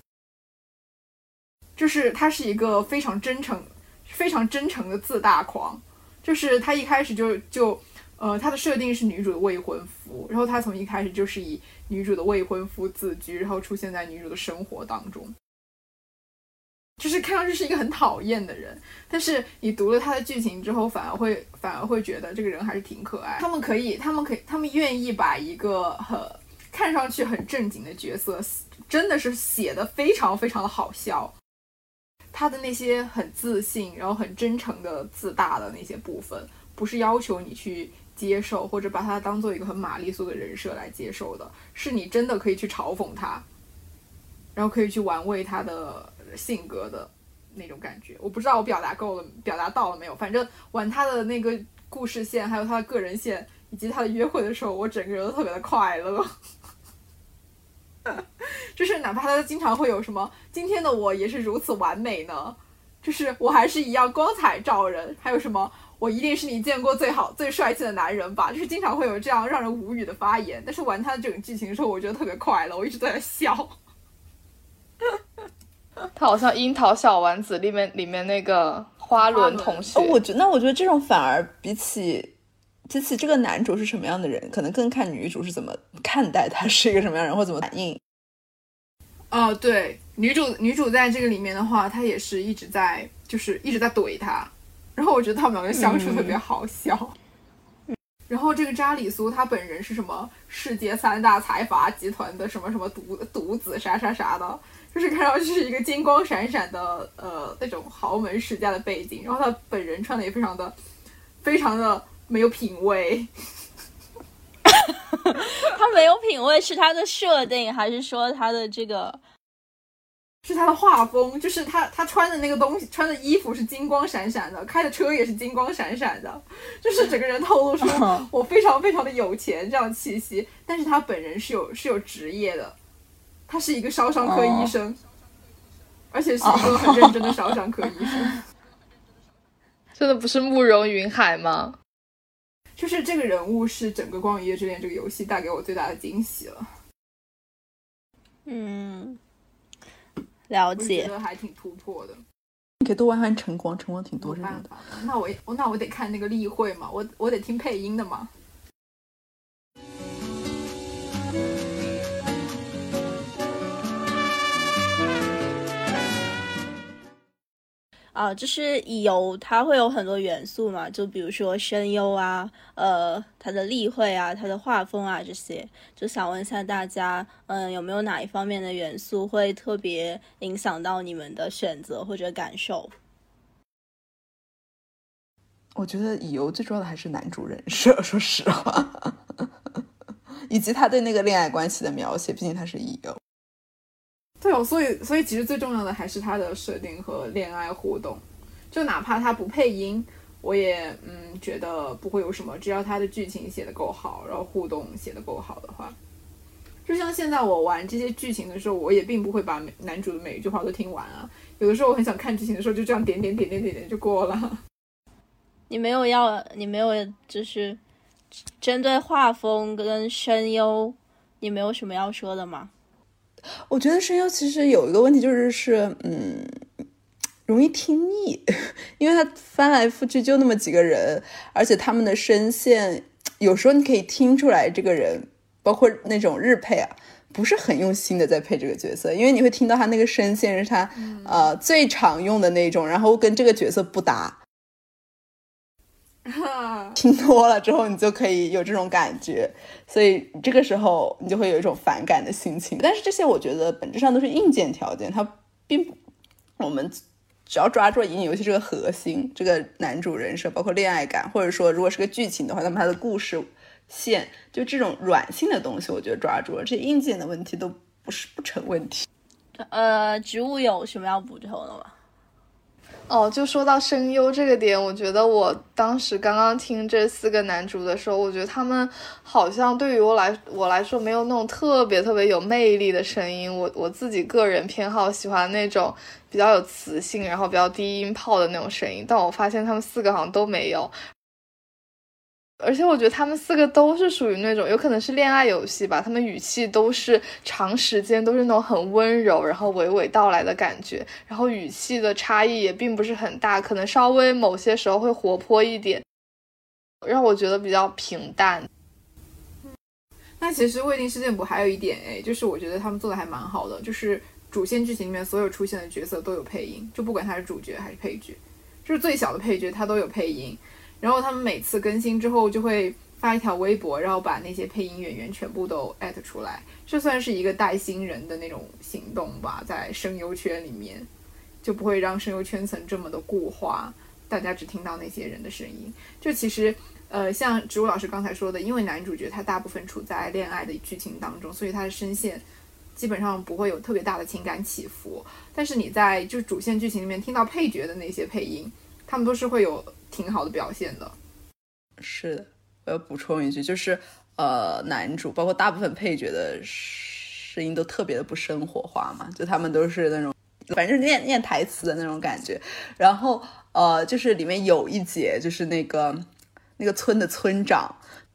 就是他是一个非常真诚、非常真诚的自大狂，就是他一开始就就。呃，他的设定是女主的未婚夫，然后他从一开始就是以女主的未婚夫自居，然后出现在女主的生活当中，就是看上去是一个很讨厌的人，但是你读了他的剧情之后，反而会反而会觉得这个人还是挺可爱。他们可以，他们可以，他们愿意把一个很看上去很正经的角色，真的是写的非常非常的好笑。他的那些很自信，然后很真诚的自大的那些部分，不是要求你去。接受或者把他当做一个很玛丽苏的人设来接受的，是你真的可以去嘲讽他，然后可以去玩味他的性格的那种感觉。我不知道我表达够了，表达到了没有？反正玩他的那个故事线，还有他的个人线，以及他的约会的时候，我整个人都特别的快乐。就是哪怕他经常会有什么“今天的我也是如此完美呢”，就是我还是一样光彩照人，还有什么？我一定是你见过最好、最帅气的男人吧？就是经常会有这样让人无语的发言。但是玩他的整个剧情的时候，我觉得特别快乐，我一直都在笑。他好像《樱桃小丸子》里面里面那个花轮同学。我觉那我觉得这种反而比起比起这个男主是什么样的人，可能更看女主是怎么看待他是一个什么样人，或怎么反应。哦，对，女主女主在这个里面的话，她也是一直在就是一直在怼他。然后我觉得他们两个相处特别好笑。然后这个扎里苏他本人是什么世界三大财阀集团的什么什么独独子啥啥啥的，就是看上去是一个金光闪闪的呃那种豪门世家的背景。然后他本人穿的也非常的非常的没有品味。他没有品味是他的设定，还是说他的这个？是他的画风，就是他他穿的那个东西，穿的衣服是金光闪闪的，开的车也是金光闪闪的，就是整个人透露出我非常非常的有钱这样气息。但是他本人是有是有职业的，他是一个烧伤科医生，而且是一个很认真的烧伤科医生。真的不是慕容云海吗？就是这个人物是整个《光与夜之恋》这个游戏带给我最大的惊喜了。嗯。了解，觉得还挺突破的。你可以多玩玩晨光，晨光挺多这种的。那我那我得看那个例会嘛，我我得听配音的嘛。啊，就是乙游它会有很多元素嘛，就比如说声优啊，呃，它的例会啊，它的画风啊这些，就想问一下大家，嗯，有没有哪一方面的元素会特别影响到你们的选择或者感受？我觉得乙游最重要的还是男主人设，说实话，以及他对那个恋爱关系的描写，毕竟他是乙游。对哦，所以所以其实最重要的还是他的设定和恋爱互动，就哪怕他不配音，我也嗯觉得不会有什么，只要他的剧情写的够好，然后互动写的够好的话，就像现在我玩这些剧情的时候，我也并不会把男主的每一句话都听完啊，有的时候我很想看剧情的时候，就这样点点点点点点就过了。你没有要，你没有就是针对画风跟声优，你没有什么要说的吗？我觉得声优其实有一个问题，就是是嗯，容易听腻，因为他翻来覆去就那么几个人，而且他们的声线有时候你可以听出来，这个人包括那种日配啊，不是很用心的在配这个角色，因为你会听到他那个声线是他呃最常用的那种，然后跟这个角色不搭。听多了之后，你就可以有这种感觉，所以这个时候你就会有一种反感的心情。但是这些我觉得本质上都是硬件条件，它并不，我们只要抓住乙女游戏这个核心，这个男主人设，包括恋爱感，或者说如果是个剧情的话，那么它的故事线，就这种软性的东西，我觉得抓住了，这些硬件的问题都不是不成问题。呃，植物有什么要补充的吗？哦，就说到声优这个点，我觉得我当时刚刚听这四个男主的时候，我觉得他们好像对于我来我来说没有那种特别特别有魅力的声音。我我自己个人偏好喜欢那种比较有磁性，然后比较低音炮的那种声音，但我发现他们四个好像都没有。而且我觉得他们四个都是属于那种，有可能是恋爱游戏吧。他们语气都是长时间都是那种很温柔，然后娓娓道来的感觉，然后语气的差异也并不是很大，可能稍微某些时候会活泼一点，让我觉得比较平淡。那其实《未定事件簿》还有一点哎，就是我觉得他们做的还蛮好的，就是主线剧情里面所有出现的角色都有配音，就不管他是主角还是配角，就是最小的配角他都有配音。然后他们每次更新之后就会发一条微博，然后把那些配音演员全部都艾特出来，这算是一个带新人的那种行动吧，在声优圈里面就不会让声优圈层这么的固化，大家只听到那些人的声音。就其实，呃，像植物老师刚才说的，因为男主角他大部分处在恋爱的剧情当中，所以他的声线基本上不会有特别大的情感起伏。但是你在就主线剧情里面听到配角的那些配音，他们都是会有。挺好的表现的，是的。我要补充一句，就是呃，男主包括大部分配角的声音都特别的不生活化嘛，就他们都是那种反正念念台词的那种感觉。然后呃，就是里面有一节，就是那个那个村的村长。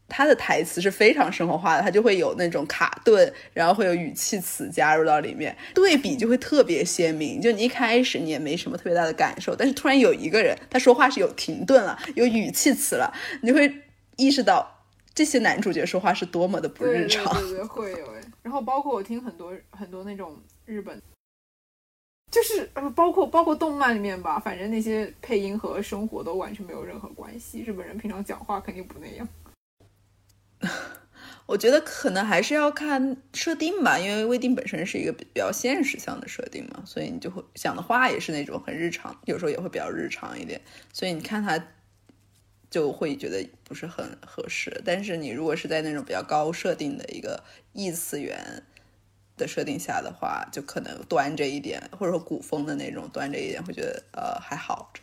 他的台词是非常生活化的，他就会有那种卡顿，然后会有语气词加入到里面，对比就会特别鲜明。就你一开始你也没什么特别大的感受，但是突然有一个人他说话是有停顿了，有语气词了，你就会意识到这些男主角说话是多么的不日常。对对会有哎，然后包括我听很多很多那种日本，就是呃包括包括动漫里面吧，反正那些配音和生活都完全没有任何关系。日本人平常讲话肯定不那样。我觉得可能还是要看设定吧，因为未定本身是一个比较现实向的设定嘛，所以你就会讲的话也是那种很日常，有时候也会比较日常一点，所以你看他就会觉得不是很合适。但是你如果是在那种比较高设定的一个异次元的设定下的话，就可能端着一点，或者说古风的那种端着一点，会觉得呃还好。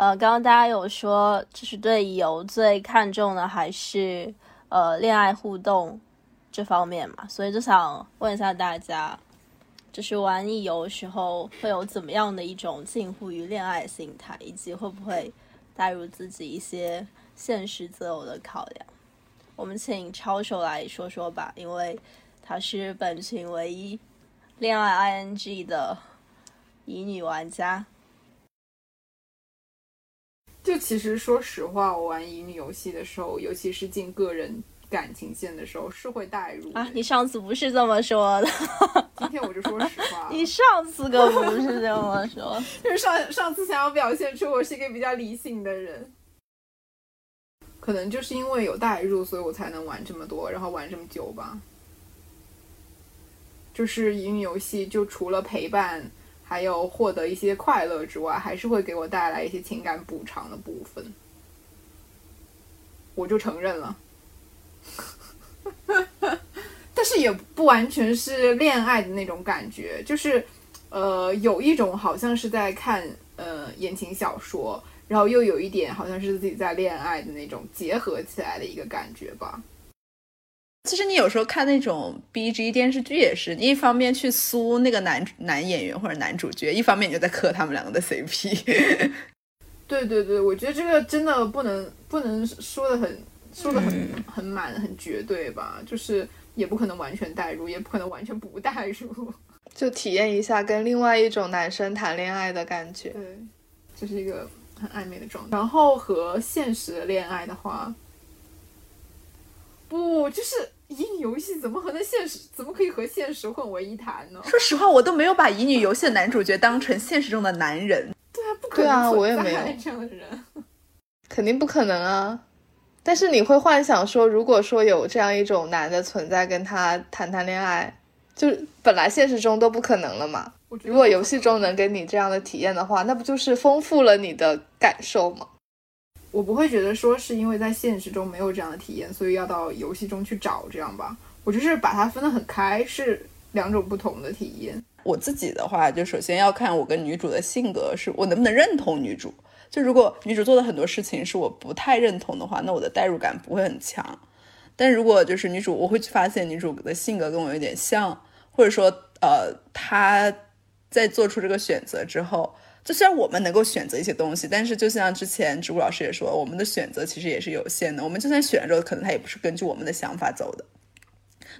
呃，刚刚大家有说，就是对游最看重的还是呃恋爱互动这方面嘛，所以就想问一下大家，就是玩乙游时候会有怎么样的一种近乎于恋爱心态，以及会不会带入自己一些现实择偶的考量？我们请抄手来说说吧，因为他是本群唯一恋爱 ing 的乙女玩家。就其实说实话，我玩乙女游戏的时候，尤其是进个人感情线的时候，是会代入啊。你上次不是这么说的，今天我就说实话。你上次可不是这么说，就是上上次想要表现出我是一个比较理性的人。可能就是因为有代入，所以我才能玩这么多，然后玩这么久吧。就是乙女游戏，就除了陪伴，还有获得一些快乐之外，还是会给我带来一些情感补偿的部分。我就承认了，但是也不完全是恋爱的那种感觉，就是呃，有一种好像是在看呃言情小说。然后又有一点好像是自己在恋爱的那种结合起来的一个感觉吧。其实你有时候看那种 B G 电视剧也是，你一方面去苏那个男男演员或者男主角，一方面你就在磕他们两个的 C P。对对对，我觉得这个真的不能不能说的很说的很很满很绝对吧，就是也不可能完全代入，也不可能完全不代入，就体验一下跟另外一种男生谈恋爱的感觉。对，这是一个。很暧昧的状态，然后和现实的恋爱的话，不就是乙女游戏怎么和那现实怎么可以和现实混为一谈呢？说实话，我都没有把乙女游戏的男主角当成现实中的男人。对啊，不可能对啊，我也没有这样的人，肯定不可能啊。但是你会幻想说，如果说有这样一种男的存在，跟他谈谈恋爱，就是本来现实中都不可能了嘛。如果游戏中能给你这样的体验的话，那不就是丰富了你的感受吗？我不会觉得说是因为在现实中没有这样的体验，所以要到游戏中去找这样吧。我就是把它分得很开，是两种不同的体验。我自己的话，就首先要看我跟女主的性格，是我能不能认同女主。就如果女主做的很多事情是我不太认同的话，那我的代入感不会很强。但如果就是女主，我会去发现女主的性格跟我有点像，或者说呃她。在做出这个选择之后，就虽然我们能够选择一些东西，但是就像之前植物老师也说，我们的选择其实也是有限的。我们就算选了之后，可能它也不是根据我们的想法走的。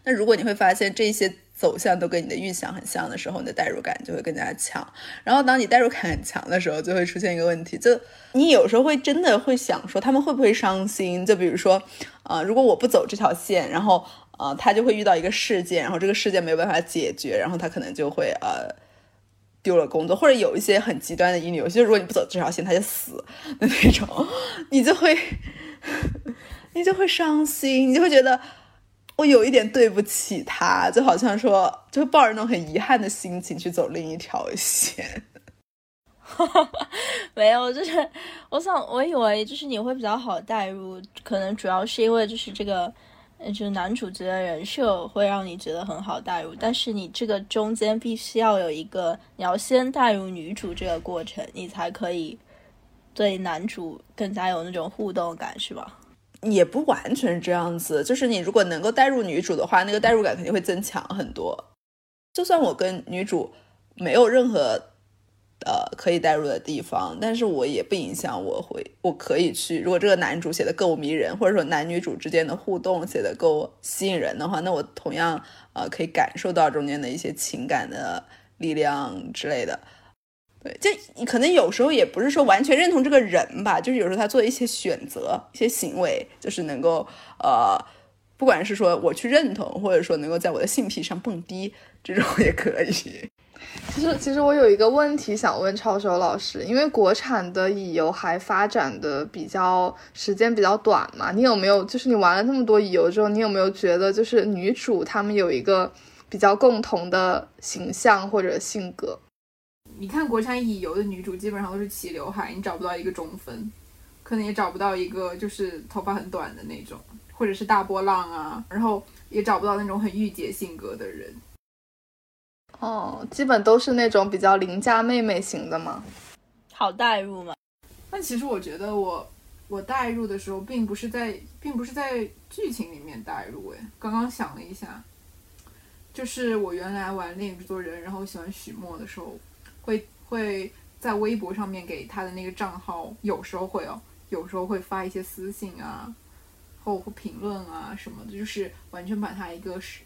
那如果你会发现这些走向都跟你的预想很像的时候，你的代入感就会更加强。然后当你代入感很强的时候，就会出现一个问题，就你有时候会真的会想说，他们会不会伤心？就比如说，呃，如果我不走这条线，然后呃，他就会遇到一个事件，然后这个事件没有办法解决，然后他可能就会呃。丢了工作，或者有一些很极端的乙女游戏，如果你不走这条线，他就死的那种，你就会，你就会伤心，你就会觉得我有一点对不起他，就好像说，就会抱着那种很遗憾的心情去走另一条线。没有，就是我想，我以为就是你会比较好带入，可能主要是因为就是这个。就男主角的人设会让你觉得很好代入，但是你这个中间必须要有一个，你要先带入女主这个过程，你才可以对男主更加有那种互动感，是吧？也不完全是这样子，就是你如果能够带入女主的话，那个代入感肯定会增强很多。就算我跟女主没有任何。呃，可以代入的地方，但是我也不影响我会，我可以去。如果这个男主写的够迷人，或者说男女主之间的互动写的够吸引人的话，那我同样呃可以感受到中间的一些情感的力量之类的。对，就可能有时候也不是说完全认同这个人吧，就是有时候他做的一些选择、一些行为，就是能够呃，不管是说我去认同，或者说能够在我的性癖上蹦迪，这种也可以。其实，其实我有一个问题想问超手老师，因为国产的乙游还发展的比较时间比较短嘛，你有没有就是你玩了那么多乙游之后，你有没有觉得就是女主她们有一个比较共同的形象或者性格？你看国产乙游的女主基本上都是齐刘海，你找不到一个中分，可能也找不到一个就是头发很短的那种，或者是大波浪啊，然后也找不到那种很御姐性格的人。哦，基本都是那种比较邻家妹妹型的嘛，好代入嘛。但其实我觉得我我代入的时候，并不是在并不是在剧情里面代入。哎，刚刚想了一下，就是我原来玩《恋与制作人》，然后喜欢许墨的时候，会会在微博上面给他的那个账号，有时候会哦，有时候会发一些私信啊，或或评论啊什么的，就是完全把他一个是。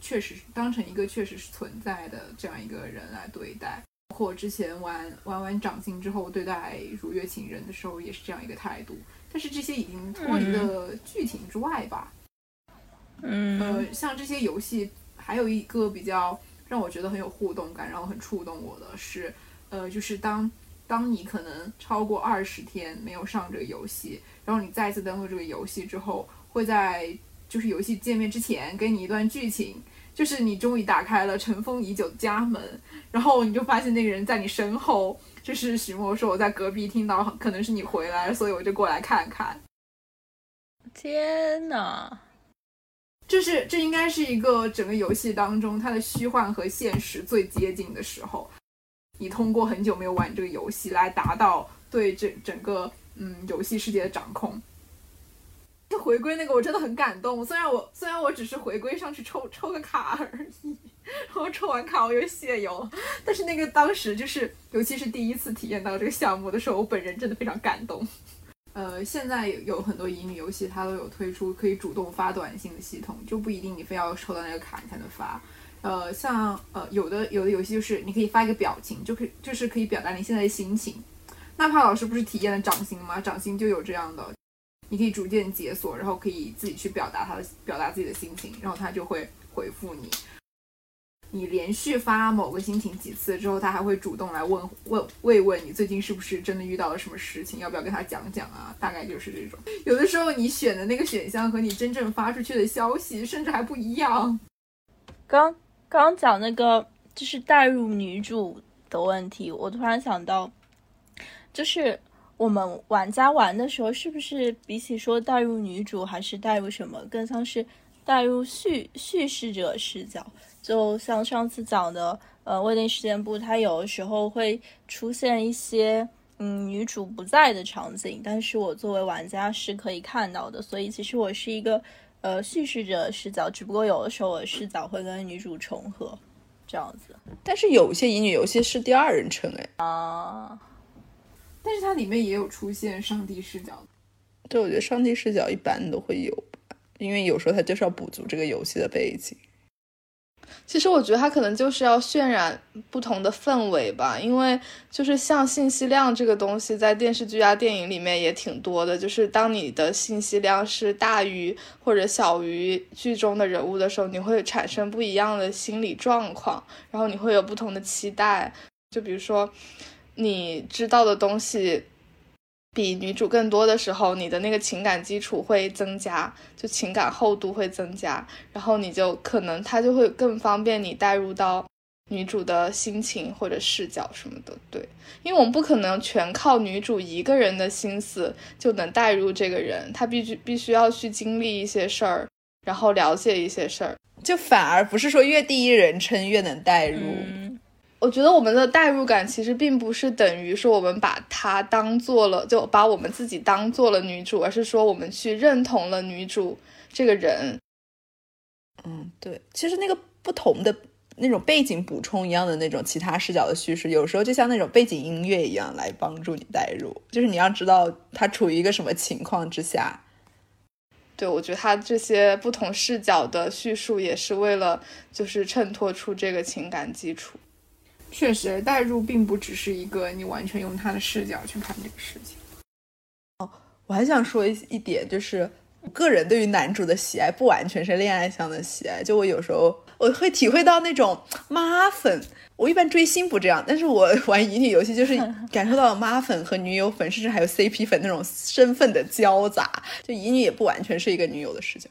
确实当成一个确实是存在的这样一个人来对待。包括之前玩玩完掌心之后对待如月情人的时候也是这样一个态度。但是这些已经脱离了剧情之外吧。嗯，呃，像这些游戏，还有一个比较让我觉得很有互动感，然后很触动我的是，呃，就是当当你可能超过二十天没有上这个游戏，然后你再次登录这个游戏之后，会在就是游戏界面之前给你一段剧情，就是你终于打开了尘封已久的家门，然后你就发现那个人在你身后，就是许墨说我在隔壁听到可能是你回来，所以我就过来看看。天呐！这是这应该是一个整个游戏当中它的虚幻和现实最接近的时候，你通过很久没有玩这个游戏来达到对这整个嗯游戏世界的掌控。就回归那个我真的很感动，虽然我虽然我只是回归上去抽抽个卡而已，然后抽完卡我又卸游了，但是那个当时就是尤其是第一次体验到这个项目的时候，我本人真的非常感动。呃，现在有很多乙女游戏，它都有推出可以主动发短信的系统，就不一定你非要抽到那个卡你才能发。呃，像呃有的有的游戏就是你可以发一个表情，就可以就是可以表达你现在的心情。纳帕老师不是体验了掌心吗？掌心就有这样的，你可以逐渐解锁，然后可以自己去表达他的表达自己的心情，然后他就会回复你。你连续发某个心情几次之后，他还会主动来问问慰问你最近是不是真的遇到了什么事情，要不要跟他讲讲啊？大概就是这种。有的时候你选的那个选项和你真正发出去的消息甚至还不一样。刚刚讲那个就是带入女主的问题，我突然想到，就是我们玩家玩的时候，是不是比起说带入女主，还是带入什么，更像是带入叙叙事者视角？就像上次讲的，呃，未定事件簿，它有的时候会出现一些嗯女主不在的场景，但是我作为玩家是可以看到的，所以其实我是一个呃叙事者视角，只不过有的时候我的视角会跟女主重合，这样子。但是有些乙女游戏是第二人称，哎啊，但是它里面也有出现上帝视角。对，我觉得上帝视角一般都会有，因为有时候它就是要补足这个游戏的背景。其实我觉得它可能就是要渲染不同的氛围吧，因为就是像信息量这个东西，在电视剧啊、电影里面也挺多的。就是当你的信息量是大于或者小于剧中的人物的时候，你会产生不一样的心理状况，然后你会有不同的期待。就比如说，你知道的东西。比女主更多的时候，你的那个情感基础会增加，就情感厚度会增加，然后你就可能它就会更方便你带入到女主的心情或者视角什么的。对，因为我们不可能全靠女主一个人的心思就能带入这个人，她必须必须要去经历一些事儿，然后了解一些事儿，就反而不是说越第一人称越能带入。我觉得我们的代入感其实并不是等于说我们把她当做了，就把我们自己当做了女主，而是说我们去认同了女主这个人。嗯，对，其实那个不同的那种背景补充一样的那种其他视角的叙事，有时候就像那种背景音乐一样来帮助你代入，就是你要知道他处于一个什么情况之下。对，我觉得他这些不同视角的叙述也是为了就是衬托出这个情感基础。确实，代入并不只是一个你完全用他的视角去看这个事情。哦，我还想说一一点，就是我个人对于男主的喜爱不完全是恋爱向的喜爱。就我有时候我会体会到那种妈粉，我一般追星不这样，但是我 玩乙女游戏就是 感受到了妈粉和女友粉，甚至还有 CP 粉那种身份的交杂。就乙女也不完全是一个女友的视角。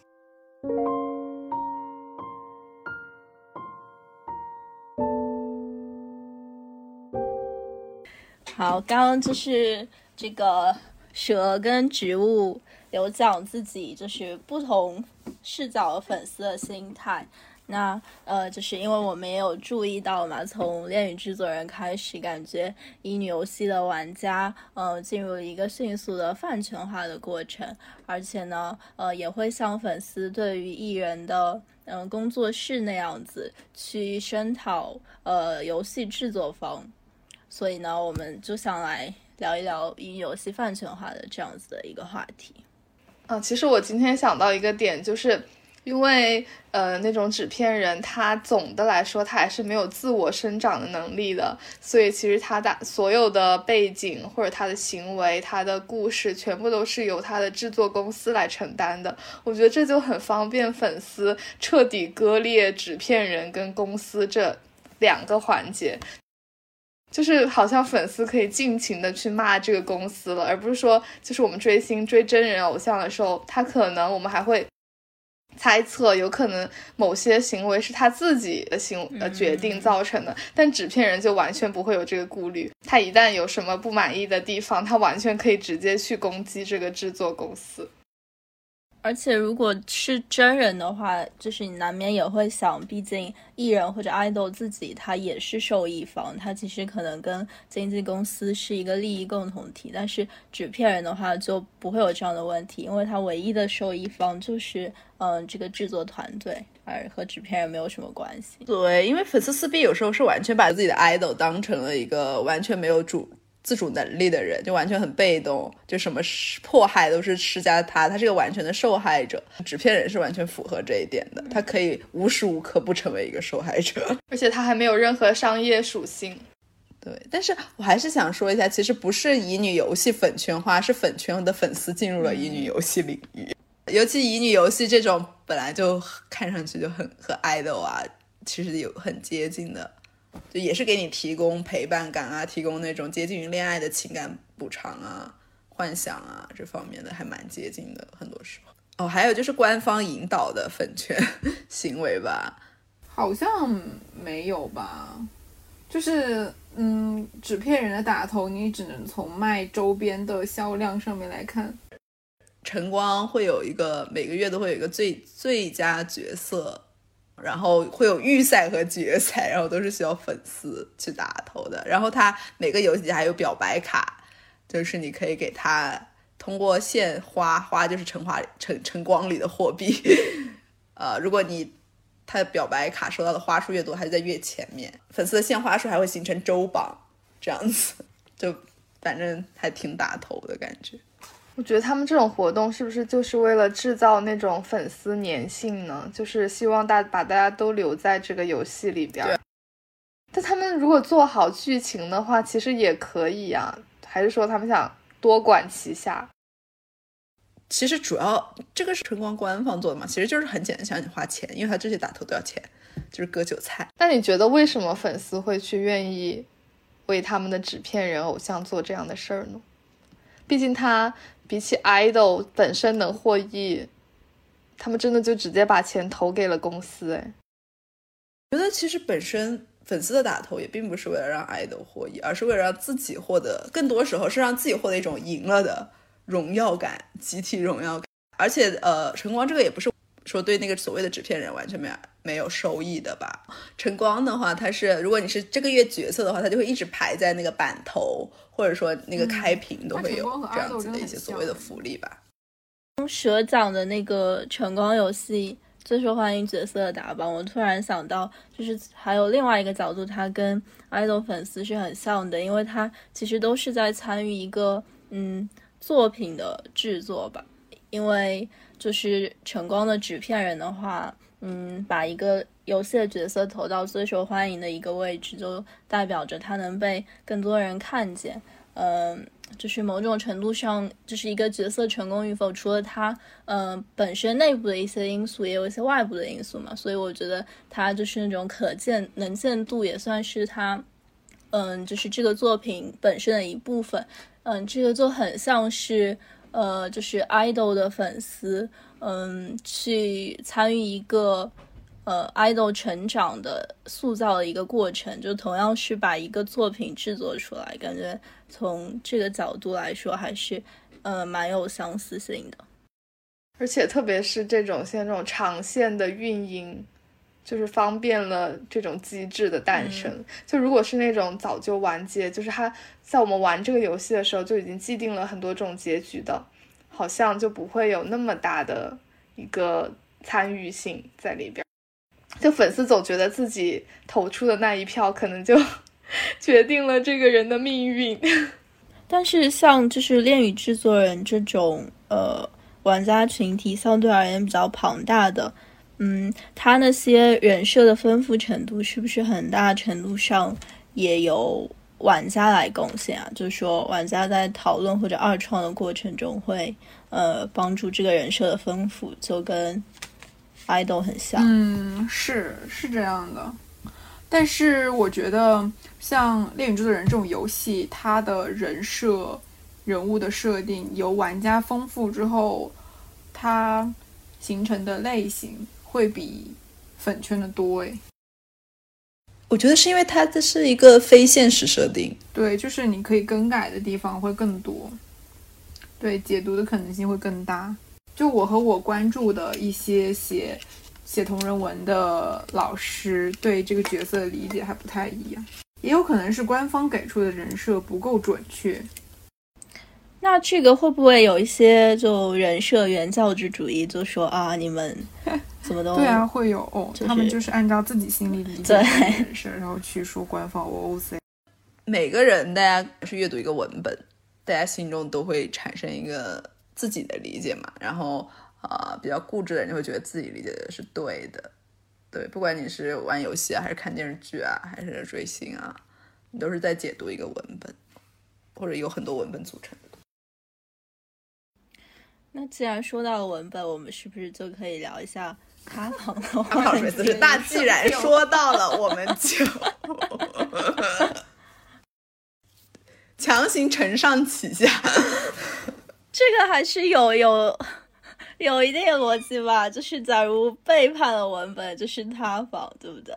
好，刚刚就是这个蛇跟植物有讲自己就是不同视角的粉丝的心态。那呃，就是因为我们也有注意到嘛，从恋与制作人开始，感觉乙女游戏的玩家呃进入了一个迅速的饭圈化的过程，而且呢，呃也会像粉丝对于艺人的嗯工作室那样子去声讨呃游戏制作方。所以呢，我们就想来聊一聊以游戏饭圈化的这样子的一个话题。嗯，其实我今天想到一个点，就是因为呃，那种纸片人，他总的来说他还是没有自我生长的能力的，所以其实他的所有的背景或者他的行为、他的故事，全部都是由他的制作公司来承担的。我觉得这就很方便粉丝彻底割裂纸片人跟公司这两个环节。就是好像粉丝可以尽情的去骂这个公司了，而不是说，就是我们追星追真人偶像的时候，他可能我们还会猜测，有可能某些行为是他自己的行呃决定造成的，但纸片人就完全不会有这个顾虑，他一旦有什么不满意的地方，他完全可以直接去攻击这个制作公司。而且如果是真人的话，就是你难免也会想，毕竟艺人或者爱豆自己他也是受益方，他其实可能跟经纪公司是一个利益共同体。但是纸片人的话就不会有这样的问题，因为他唯一的受益方就是嗯这个制作团队，而和纸片人没有什么关系。对，因为粉丝撕逼有时候是完全把自己的 idol 当成了一个完全没有主。自主能力的人就完全很被动，就什么迫害都是施加他，他是个完全的受害者。纸片人是完全符合这一点的，他可以无时无刻不成为一个受害者，而且他还没有任何商业属性。对，但是我还是想说一下，其实不是乙女游戏粉圈化，是粉圈的粉丝进入了乙女游戏领域，尤其乙女游戏这种本来就看上去就很和 idol 啊，其实有很接近的。就也是给你提供陪伴感啊，提供那种接近于恋爱的情感补偿啊、幻想啊这方面的还蛮接近的，很多时候。哦，还有就是官方引导的粉圈行为吧，好像没有吧？就是嗯，纸片人的打头，你只能从卖周边的销量上面来看。晨光会有一个每个月都会有一个最最佳角色。然后会有预赛和决赛，然后都是需要粉丝去打头的。然后它每个游戏还有表白卡，就是你可以给他通过献花，花就是橙花橙橙光里的货币。呃，如果你他的表白卡收到的花数越多，他就在越前面。粉丝的献花数还会形成周榜，这样子就反正还挺打头的感觉。我觉得他们这种活动是不是就是为了制造那种粉丝粘性呢？就是希望大把大家都留在这个游戏里边。但他们如果做好剧情的话，其实也可以呀。还是说他们想多管齐下？其实主要这个是晨光官方做的嘛，其实就是很简单，想你花钱，因为他这些打头都要钱，就是割韭菜。那你觉得为什么粉丝会去愿意为他们的纸片人偶像做这样的事儿呢？毕竟他。比起 idol 本身能获益，他们真的就直接把钱投给了公司。哎，觉得其实本身粉丝的打头也并不是为了让 idol 获益，而是为了让自己获得，更多时候是让自己获得一种赢了的荣耀感，集体荣耀感。而且，呃，晨光这个也不是说对那个所谓的纸片人完全没有没有收益的吧？晨光的话，他是如果你是这个月角色的话，他就会一直排在那个版头。或者说那个开屏都会有这样子的一些所谓的福利吧。蛇奖的那个晨光游戏最受欢迎角色的打榜，我突然想到，就是还有另外一个角度，它跟 idol 粉丝是很像的，因为它其实都是在参与一个嗯作品的制作吧。因为就是晨光的纸片人的话，嗯，把一个。游戏的角色投到最受欢迎的一个位置，就代表着他能被更多人看见。嗯，就是某种程度上，就是一个角色成功与否，除了他嗯本身内部的一些因素，也有一些外部的因素嘛。所以我觉得他就是那种可见能见度，也算是他嗯，就是这个作品本身的一部分。嗯，这个就很像是呃，就是 idol 的粉丝嗯去参与一个。呃，idol 成长的塑造的一个过程，就同样是把一个作品制作出来，感觉从这个角度来说，还是呃蛮有相似性的。而且特别是这种像这种长线的运营，就是方便了这种机制的诞生。就如果是那种早就完结，就是他在我们玩这个游戏的时候就已经既定了很多种结局的，好像就不会有那么大的一个参与性在里边。就粉丝总觉得自己投出的那一票，可能就 决定了这个人的命运。但是像就是恋与制作人这种呃玩家群体相对而言比较庞大的，嗯，他那些人设的丰富程度，是不是很大程度上也由玩家来贡献啊？就是说，玩家在讨论或者二创的过程中，会呃帮助这个人设的丰富，就跟 idol 很像。嗯，是是这样的。但是我觉得，像《恋与制作人》这种游戏，它的人设、人物的设定由玩家丰富之后，它形成的类型。会比粉圈的多诶。我觉得是因为它这是一个非现实设定，对，就是你可以更改的地方会更多，对，解读的可能性会更大。就我和我关注的一些写写同人文的老师，对这个角色的理解还不太一样，也有可能是官方给出的人设不够准确。那这个会不会有一些就人设原教旨主义，就说啊，你们怎么都对啊，会有哦，他们就是按照自己心里理解的人设，然后去说官方 OOC。每个人大家是阅读一个文本，大家心中都会产生一个自己的理解嘛。然后啊，比较固执的人就会觉得自己理解的是对的。对，不管你是玩游戏啊，还是看电视剧啊，还是追星啊，你都是在解读一个文本，或者有很多文本组成的。那既然说到了文本，我们是不是就可以聊一下塌房的话题？那既然说到了，我们就强行承上启下。这个还是有有有一定的逻辑吧？就是假如背叛了文本，就是塌房，对不对？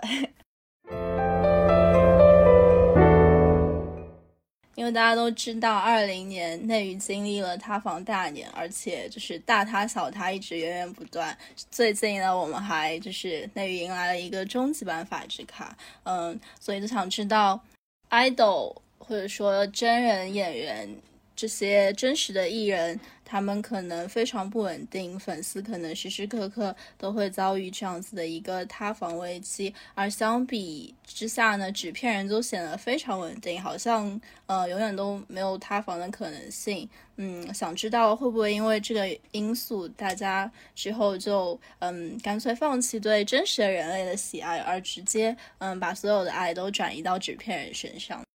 因为大家都知道，二零年内娱经历了塌房大年，而且就是大塌小塌一直源源不断。最近呢，我们还就是内娱迎来了一个终极版法制卡，嗯，所以就想知道，idol 或者说真人演员这些真实的艺人。他们可能非常不稳定，粉丝可能时时刻刻都会遭遇这样子的一个塌房危机。而相比之下呢，纸片人就显得非常稳定，好像呃永远都没有塌房的可能性。嗯，想知道会不会因为这个因素，大家之后就嗯干脆放弃对真实的人类的喜爱，而直接嗯把所有的爱都转移到纸片人身上。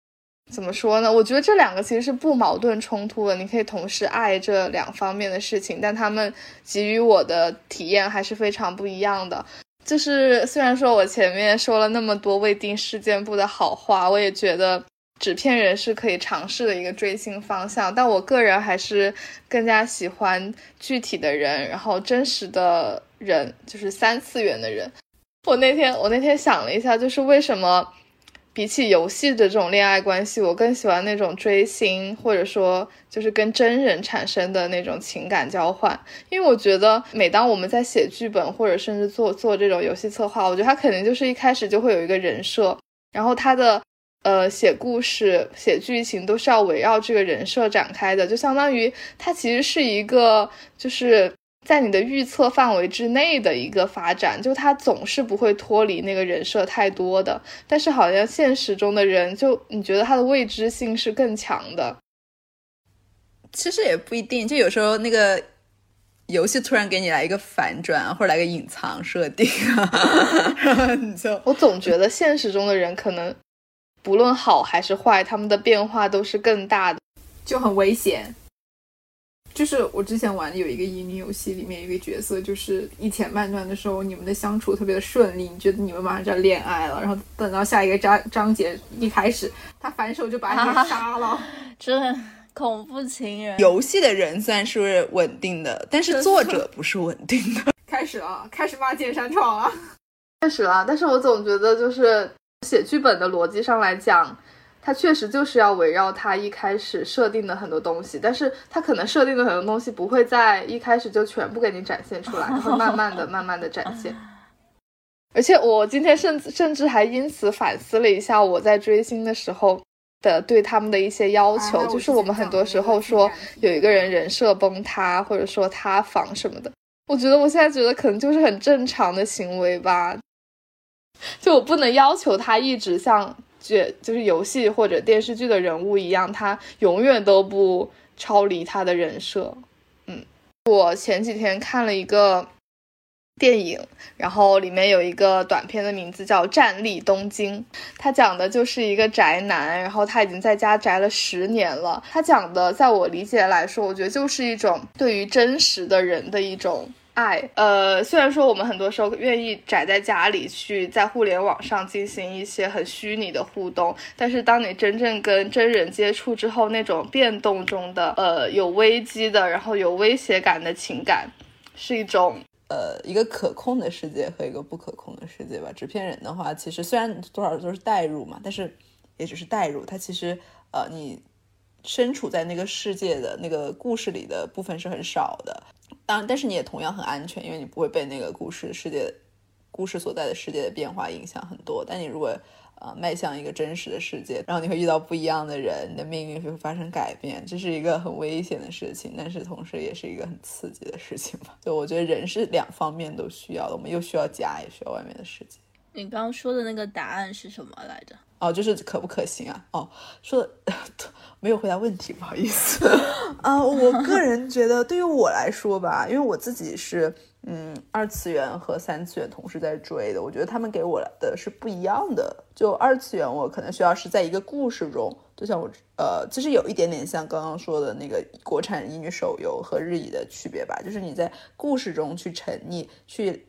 怎么说呢？我觉得这两个其实是不矛盾冲突的，你可以同时爱这两方面的事情，但他们给予我的体验还是非常不一样的。就是虽然说我前面说了那么多未定事件部的好话，我也觉得纸片人是可以尝试的一个追星方向，但我个人还是更加喜欢具体的人，然后真实的人，就是三次元的人。我那天我那天想了一下，就是为什么。比起游戏的这种恋爱关系，我更喜欢那种追星，或者说就是跟真人产生的那种情感交换。因为我觉得，每当我们在写剧本，或者甚至做做这种游戏策划，我觉得他肯定就是一开始就会有一个人设，然后他的呃写故事、写剧情都是要围绕这个人设展开的，就相当于他其实是一个就是。在你的预测范围之内的一个发展，就他总是不会脱离那个人设太多的。但是好像现实中的人，就你觉得他的未知性是更强的。其实也不一定，就有时候那个游戏突然给你来一个反转，或者来个隐藏设定，然后你就我总觉得现实中的人可能不论好还是坏，他们的变化都是更大的，就很危险。就是我之前玩的有一个乙女游戏，里面一个角色，就是一前半段的时候，你们的相处特别的顺利，你觉得你们马上就要恋爱了，然后等到下一个章章节一开始，他反手就把你给杀了，真的恐怖情人。游戏的人算是稳定的，但是作者不是稳定的。开始了，开始骂剑山创了，开始了。但是我总觉得，就是写剧本的逻辑上来讲。它确实就是要围绕它一开始设定的很多东西，但是它可能设定的很多东西不会在一开始就全部给你展现出来，会慢慢的、慢慢的展现。而且我今天甚至甚至还因此反思了一下我在追星的时候的对他们的一些要求，就是我们很多时候说有一个人人设崩塌，或者说塌房什么的，我觉得我现在觉得可能就是很正常的行为吧，就我不能要求他一直像。就就是游戏或者电视剧的人物一样，他永远都不超离他的人设。嗯，我前几天看了一个电影，然后里面有一个短片的名字叫《站立东京》，它讲的就是一个宅男，然后他已经在家宅了十年了。他讲的，在我理解来说，我觉得就是一种对于真实的人的一种爱。呃，虽然说我们很多时候愿意宅在家里，去在互联网上进行一些很虚拟的互动，但是当你真正跟真人接触之后，那种变动中的呃有危机的，然后有威胁感的情感，是一种。呃，一个可控的世界和一个不可控的世界吧。纸片人的话，其实虽然多少都是代入嘛，但是也只是代入。它其实呃，你身处在那个世界的那个故事里的部分是很少的。当然，但是你也同样很安全，因为你不会被那个故事世界故事所在的世界的变化影响很多。但你如果呃，迈向一个真实的世界，然后你会遇到不一样的人，你的命运会发生改变，这是一个很危险的事情，但是同时也是一个很刺激的事情吧。就我觉得人是两方面都需要的，我们又需要家，也需要外面的世界。你刚刚说的那个答案是什么来着？哦，就是可不可行啊？哦，说的 没有回答问题，不好意思 啊。我个人觉得，对于我来说吧，因为我自己是。嗯，二次元和三次元同时在追的，我觉得他们给我的是不一样的。就二次元，我可能需要是在一个故事中，就像我呃，其实有一点点像刚刚说的那个国产乙女手游和日乙的区别吧，就是你在故事中去沉溺，去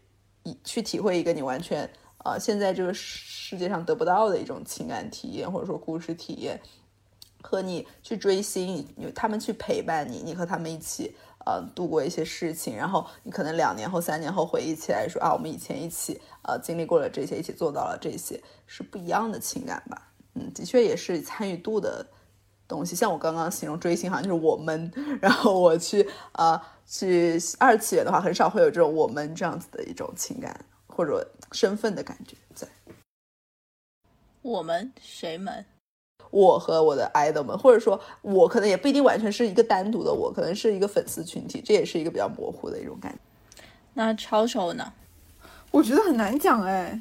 去体会一个你完全呃现在这个世界上得不到的一种情感体验，或者说故事体验，和你去追星，你他们去陪伴你，你和他们一起。呃，度过一些事情，然后你可能两年后、三年后回忆起来说啊，我们以前一起呃经历过了这些，一起做到了这些，是不一样的情感吧？嗯，的确也是参与度的东西。像我刚刚形容追星，好像就是我们，然后我去呃去二次元的话，很少会有这种我们这样子的一种情感或者身份的感觉在。我们谁们？我和我的 idol 们，或者说，我可能也不一定完全是一个单独的我，可能是一个粉丝群体，这也是一个比较模糊的一种感觉。那抄手呢？我觉得很难讲哎。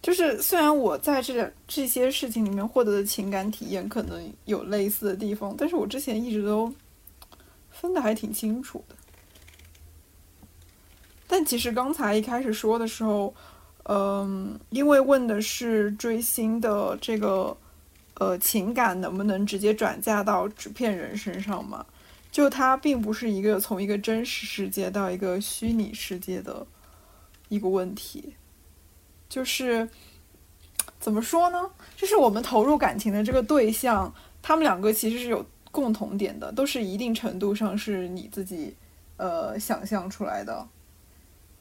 就是虽然我在这这些事情里面获得的情感体验可能有类似的地方，但是我之前一直都分的还挺清楚的。但其实刚才一开始说的时候，嗯，因为问的是追星的这个。呃，情感能不能直接转嫁到纸片人身上嘛？就它并不是一个从一个真实世界到一个虚拟世界的一个问题，就是怎么说呢？就是我们投入感情的这个对象，他们两个其实是有共同点的，都是一定程度上是你自己呃想象出来的，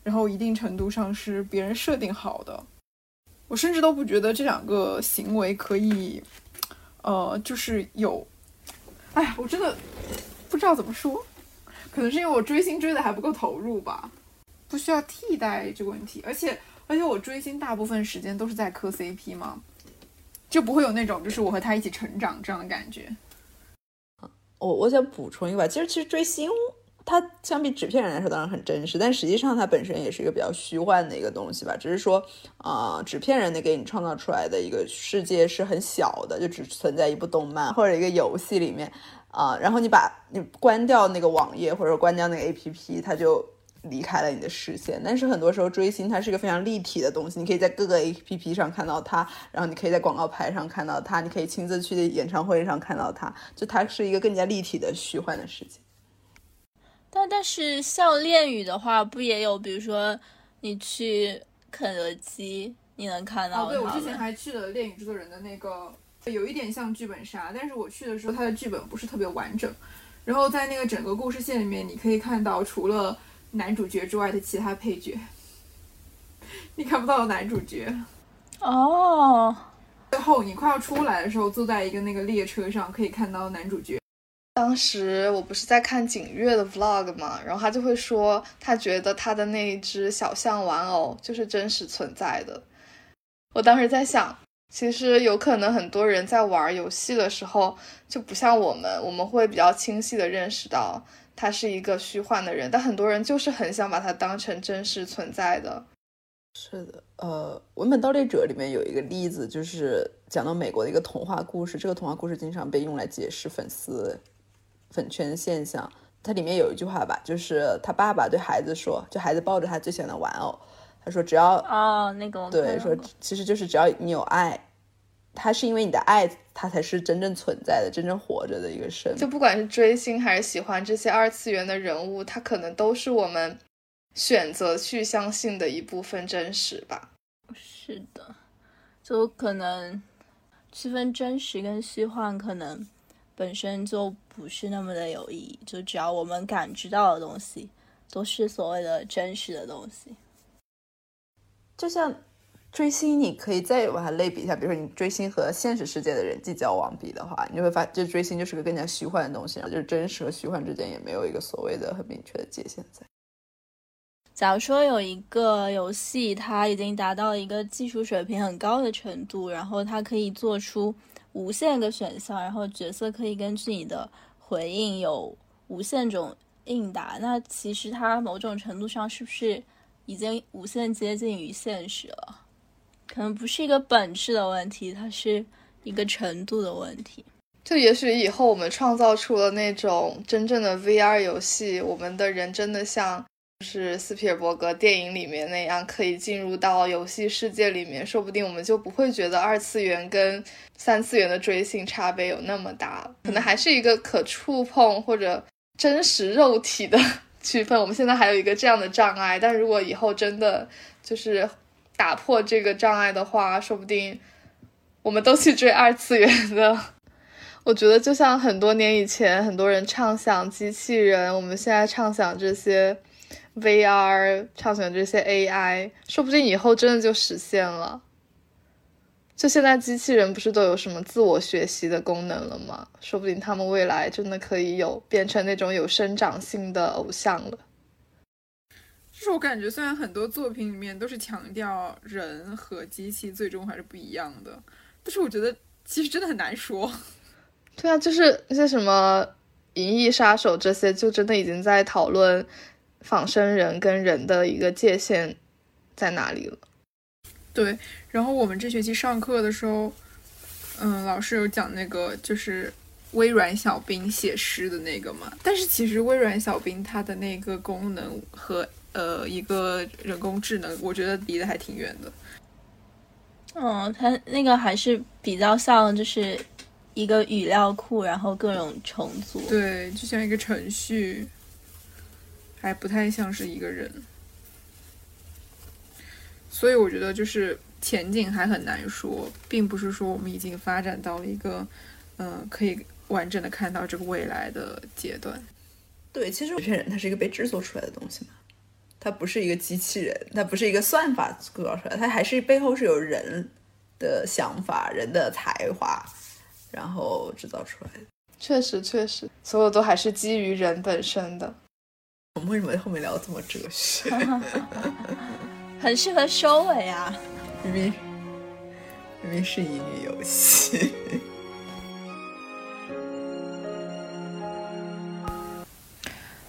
然后一定程度上是别人设定好的。我甚至都不觉得这两个行为可以。呃，就是有，哎，我真的不知道怎么说，可能是因为我追星追的还不够投入吧，不需要替代这个问题，而且而且我追星大部分时间都是在磕 CP 嘛，就不会有那种就是我和他一起成长这样的感觉。我我想补充一个吧，其实其实追星。它相比纸片人来说，当然很真实，但实际上它本身也是一个比较虚幻的一个东西吧。只是说，啊，纸片人的给你创造出来的一个世界是很小的，就只存在一部动漫或者一个游戏里面，啊，然后你把你关掉那个网页或者关掉那个 APP，它就离开了你的视线。但是很多时候追星它是一个非常立体的东西，你可以在各个 APP 上看到它，然后你可以在广告牌上看到它，你可以亲自去演唱会上看到它，就它是一个更加立体的虚幻的世界。但但是像恋语的话，不也有？比如说你去肯德基，你能看到。哦，对，我之前还去了恋语制作人的那个，有一点像剧本杀，但是我去的时候，他的剧本不是特别完整。然后在那个整个故事线里面，你可以看到除了男主角之外的其他配角，你看不到男主角。哦。最后你快要出来的时候，坐在一个那个列车上，可以看到男主角。当时我不是在看景月的 vlog 嘛，然后他就会说，他觉得他的那一只小象玩偶就是真实存在的。我当时在想，其实有可能很多人在玩游戏的时候就不像我们，我们会比较清晰的认识到他是一个虚幻的人，但很多人就是很想把它当成真实存在的。是的，呃，《文本盗猎者》里面有一个例子，就是讲到美国的一个童话故事，这个童话故事经常被用来解释粉丝。粉圈现象它里面有一句话吧，就是他爸爸对孩子说，就孩子抱着他最喜欢的玩偶，他说只要哦，那个我对说，其实就是只要你有爱，他是因为你的爱，他才是真正存在的、真正活着的一个生。就不管是追星还是喜欢这些二次元的人物，他可能都是我们选择去相信的一部分真实吧。是的，就可能区分真实跟虚幻，可能本身就不是那么的有意义。就只要我们感知到的东西，都是所谓的真实的东西。就像追星，你可以再把它类比一下，比如说你追星和现实世界的人际交往比的话，你就会发，这追星就是个更加虚幻的东西，然后就是真实和虚幻之间也没有一个所谓的很明确的界限在。假如说有一个游戏，它已经达到一个技术水平很高的程度，然后它可以做出无限个选项，然后角色可以根据你的回应有无限种应答，那其实它某种程度上是不是已经无限接近于现实了？可能不是一个本质的问题，它是一个程度的问题。就也许以后我们创造出了那种真正的 VR 游戏，我们的人真的像。是斯皮尔伯格电影里面那样，可以进入到游戏世界里面，说不定我们就不会觉得二次元跟三次元的追星差别有那么大，可能还是一个可触碰或者真实肉体的 区分。我们现在还有一个这样的障碍，但如果以后真的就是打破这个障碍的话，说不定我们都去追二次元的。我觉得就像很多年以前，很多人畅想机器人，我们现在畅想这些。VR 畅想这些 AI，说不定以后真的就实现了。就现在机器人不是都有什么自我学习的功能了吗？说不定他们未来真的可以有变成那种有生长性的偶像了。就是我感觉，虽然很多作品里面都是强调人和机器最终还是不一样的，但是我觉得其实真的很难说。对啊，就是那些什么《银翼杀手》这些，就真的已经在讨论。仿生人跟人的一个界限在哪里了？对，然后我们这学期上课的时候，嗯，老师有讲那个就是微软小冰写诗的那个嘛。但是其实微软小冰它的那个功能和呃一个人工智能，我觉得离得还挺远的。嗯，它那个还是比较像就是一个语料库，然后各种重组。对，就像一个程序。还不太像是一个人，所以我觉得就是前景还很难说，并不是说我们已经发展到了一个，嗯，可以完整的看到这个未来的阶段。对，其实有些人他是一个被制作出来的东西嘛，它不是一个机器人，它不是一个算法构造出来，它还是背后是有人的想法、人的才华，然后制造出来的。确实，确实，所有都还是基于人本身的。我们为什么后面聊这么哲学？很适合收尾啊！明明明明是乙女游戏。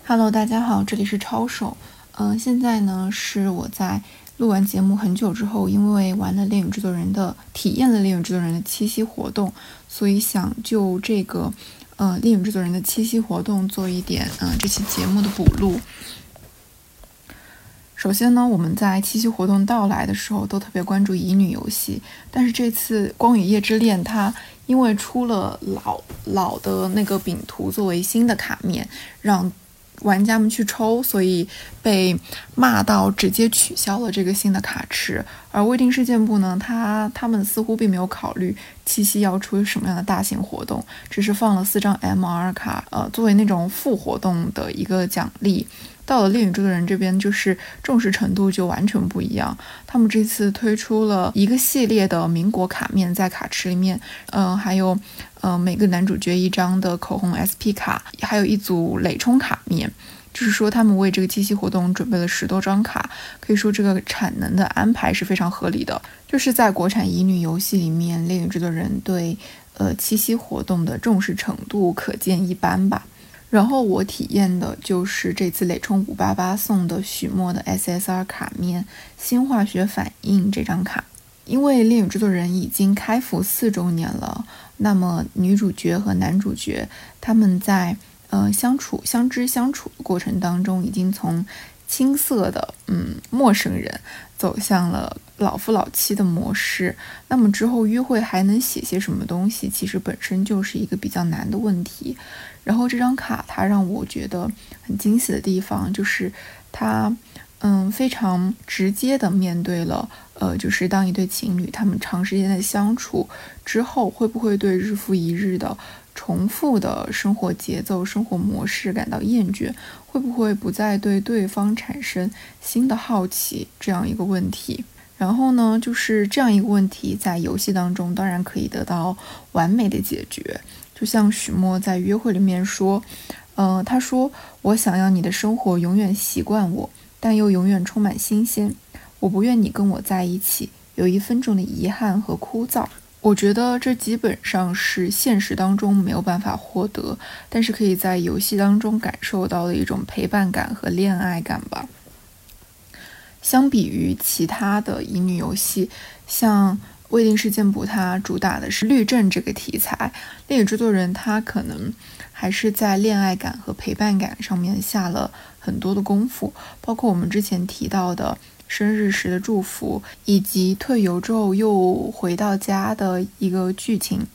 Hello，大家好，这里是超手。嗯，现在呢是我在录完节目很久之后，因为玩了《猎影制作人》的体验了《猎影制作人》的七夕活动，所以想就这个。嗯，电影制作人的七夕活动做一点嗯这期节目的补录。首先呢，我们在七夕活动到来的时候都特别关注乙女游戏，但是这次《光与夜之恋》它因为出了老老的那个饼图作为新的卡面，让。玩家们去抽，所以被骂到直接取消了这个新的卡池。而未定事件部呢，他他们似乎并没有考虑七夕要出什么样的大型活动，只是放了四张 MR 卡，呃，作为那种副活动的一个奖励。到了恋与制作人这边，就是重视程度就完全不一样。他们这次推出了一个系列的民国卡面在卡池里面，嗯，还有。嗯，每个男主角一张的口红 SP 卡，还有一组累充卡面，就是说他们为这个七夕活动准备了十多张卡，可以说这个产能的安排是非常合理的。就是在国产乙女游戏里面，恋与制作人对呃七夕活动的重视程度可见一斑吧。然后我体验的就是这次累充五八八送的许墨的 SSR 卡面新化学反应这张卡，因为恋与制作人已经开服四周年了。那么女主角和男主角他们在呃相处相知相处的过程当中，已经从青涩的嗯陌生人走向了老夫老妻的模式。那么之后约会还能写些什么东西？其实本身就是一个比较难的问题。然后这张卡它让我觉得很惊喜的地方就是它。嗯，非常直接的面对了，呃，就是当一对情侣他们长时间的相处之后，会不会对日复一日的重复的生活节奏、生活模式感到厌倦？会不会不再对对方产生新的好奇？这样一个问题。然后呢，就是这样一个问题，在游戏当中当然可以得到完美的解决。就像许墨在约会里面说，嗯，他说：“我想要你的生活永远习惯我。”但又永远充满新鲜。我不愿你跟我在一起有一分钟的遗憾和枯燥。我觉得这基本上是现实当中没有办法获得，但是可以在游戏当中感受到的一种陪伴感和恋爱感吧。相比于其他的乙女游戏，像《未定事件簿》，它主打的是律政这个题材，电影制作人他可能还是在恋爱感和陪伴感上面下了。很多的功夫，包括我们之前提到的生日时的祝福，以及退游之后又回到家的一个剧情。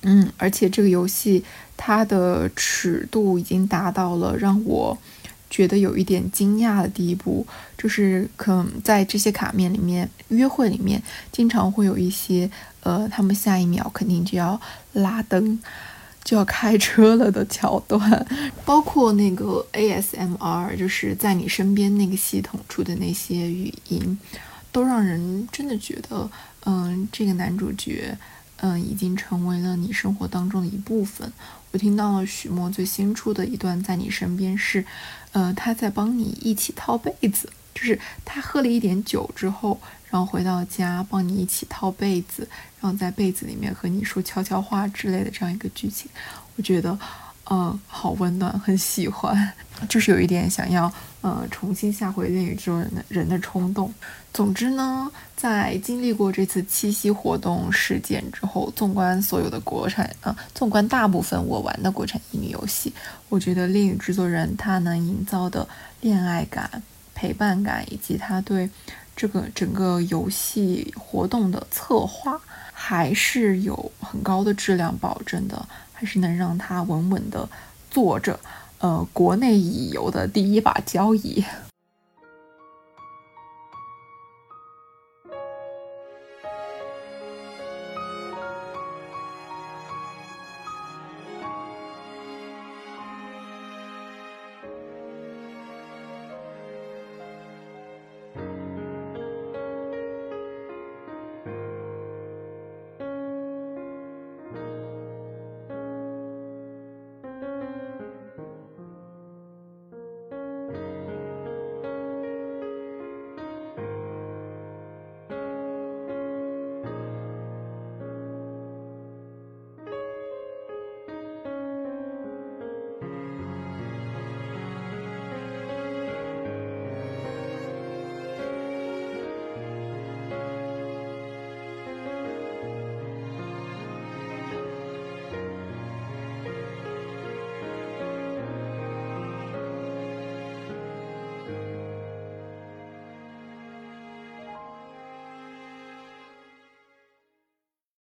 嗯，而且这个游戏它的尺度已经达到了让我觉得有一点惊讶的地步，就是可能在这些卡面里面，约会里面经常会有一些，呃，他们下一秒肯定就要拉灯。就要开车了的桥段，包括那个 ASMR，就是在你身边那个系统出的那些语音，都让人真的觉得，嗯，这个男主角，嗯，已经成为了你生活当中的一部分。我听到了许墨最新出的一段，在你身边是，呃，他在帮你一起套被子，就是他喝了一点酒之后。然后回到家，帮你一起套被子，然后在被子里面和你说悄悄话之类的这样一个剧情，我觉得，嗯，好温暖，很喜欢，就是有一点想要，呃，重新下回恋与这种人的人的冲动。总之呢，在经历过这次七夕活动事件之后，纵观所有的国产啊，纵观大部分我玩的国产乙女游戏，我觉得恋与制作人他能营造的恋爱感、陪伴感，以及他对。这个整个游戏活动的策划还是有很高的质量保证的，还是能让他稳稳的坐着，呃，国内乙游的第一把交椅。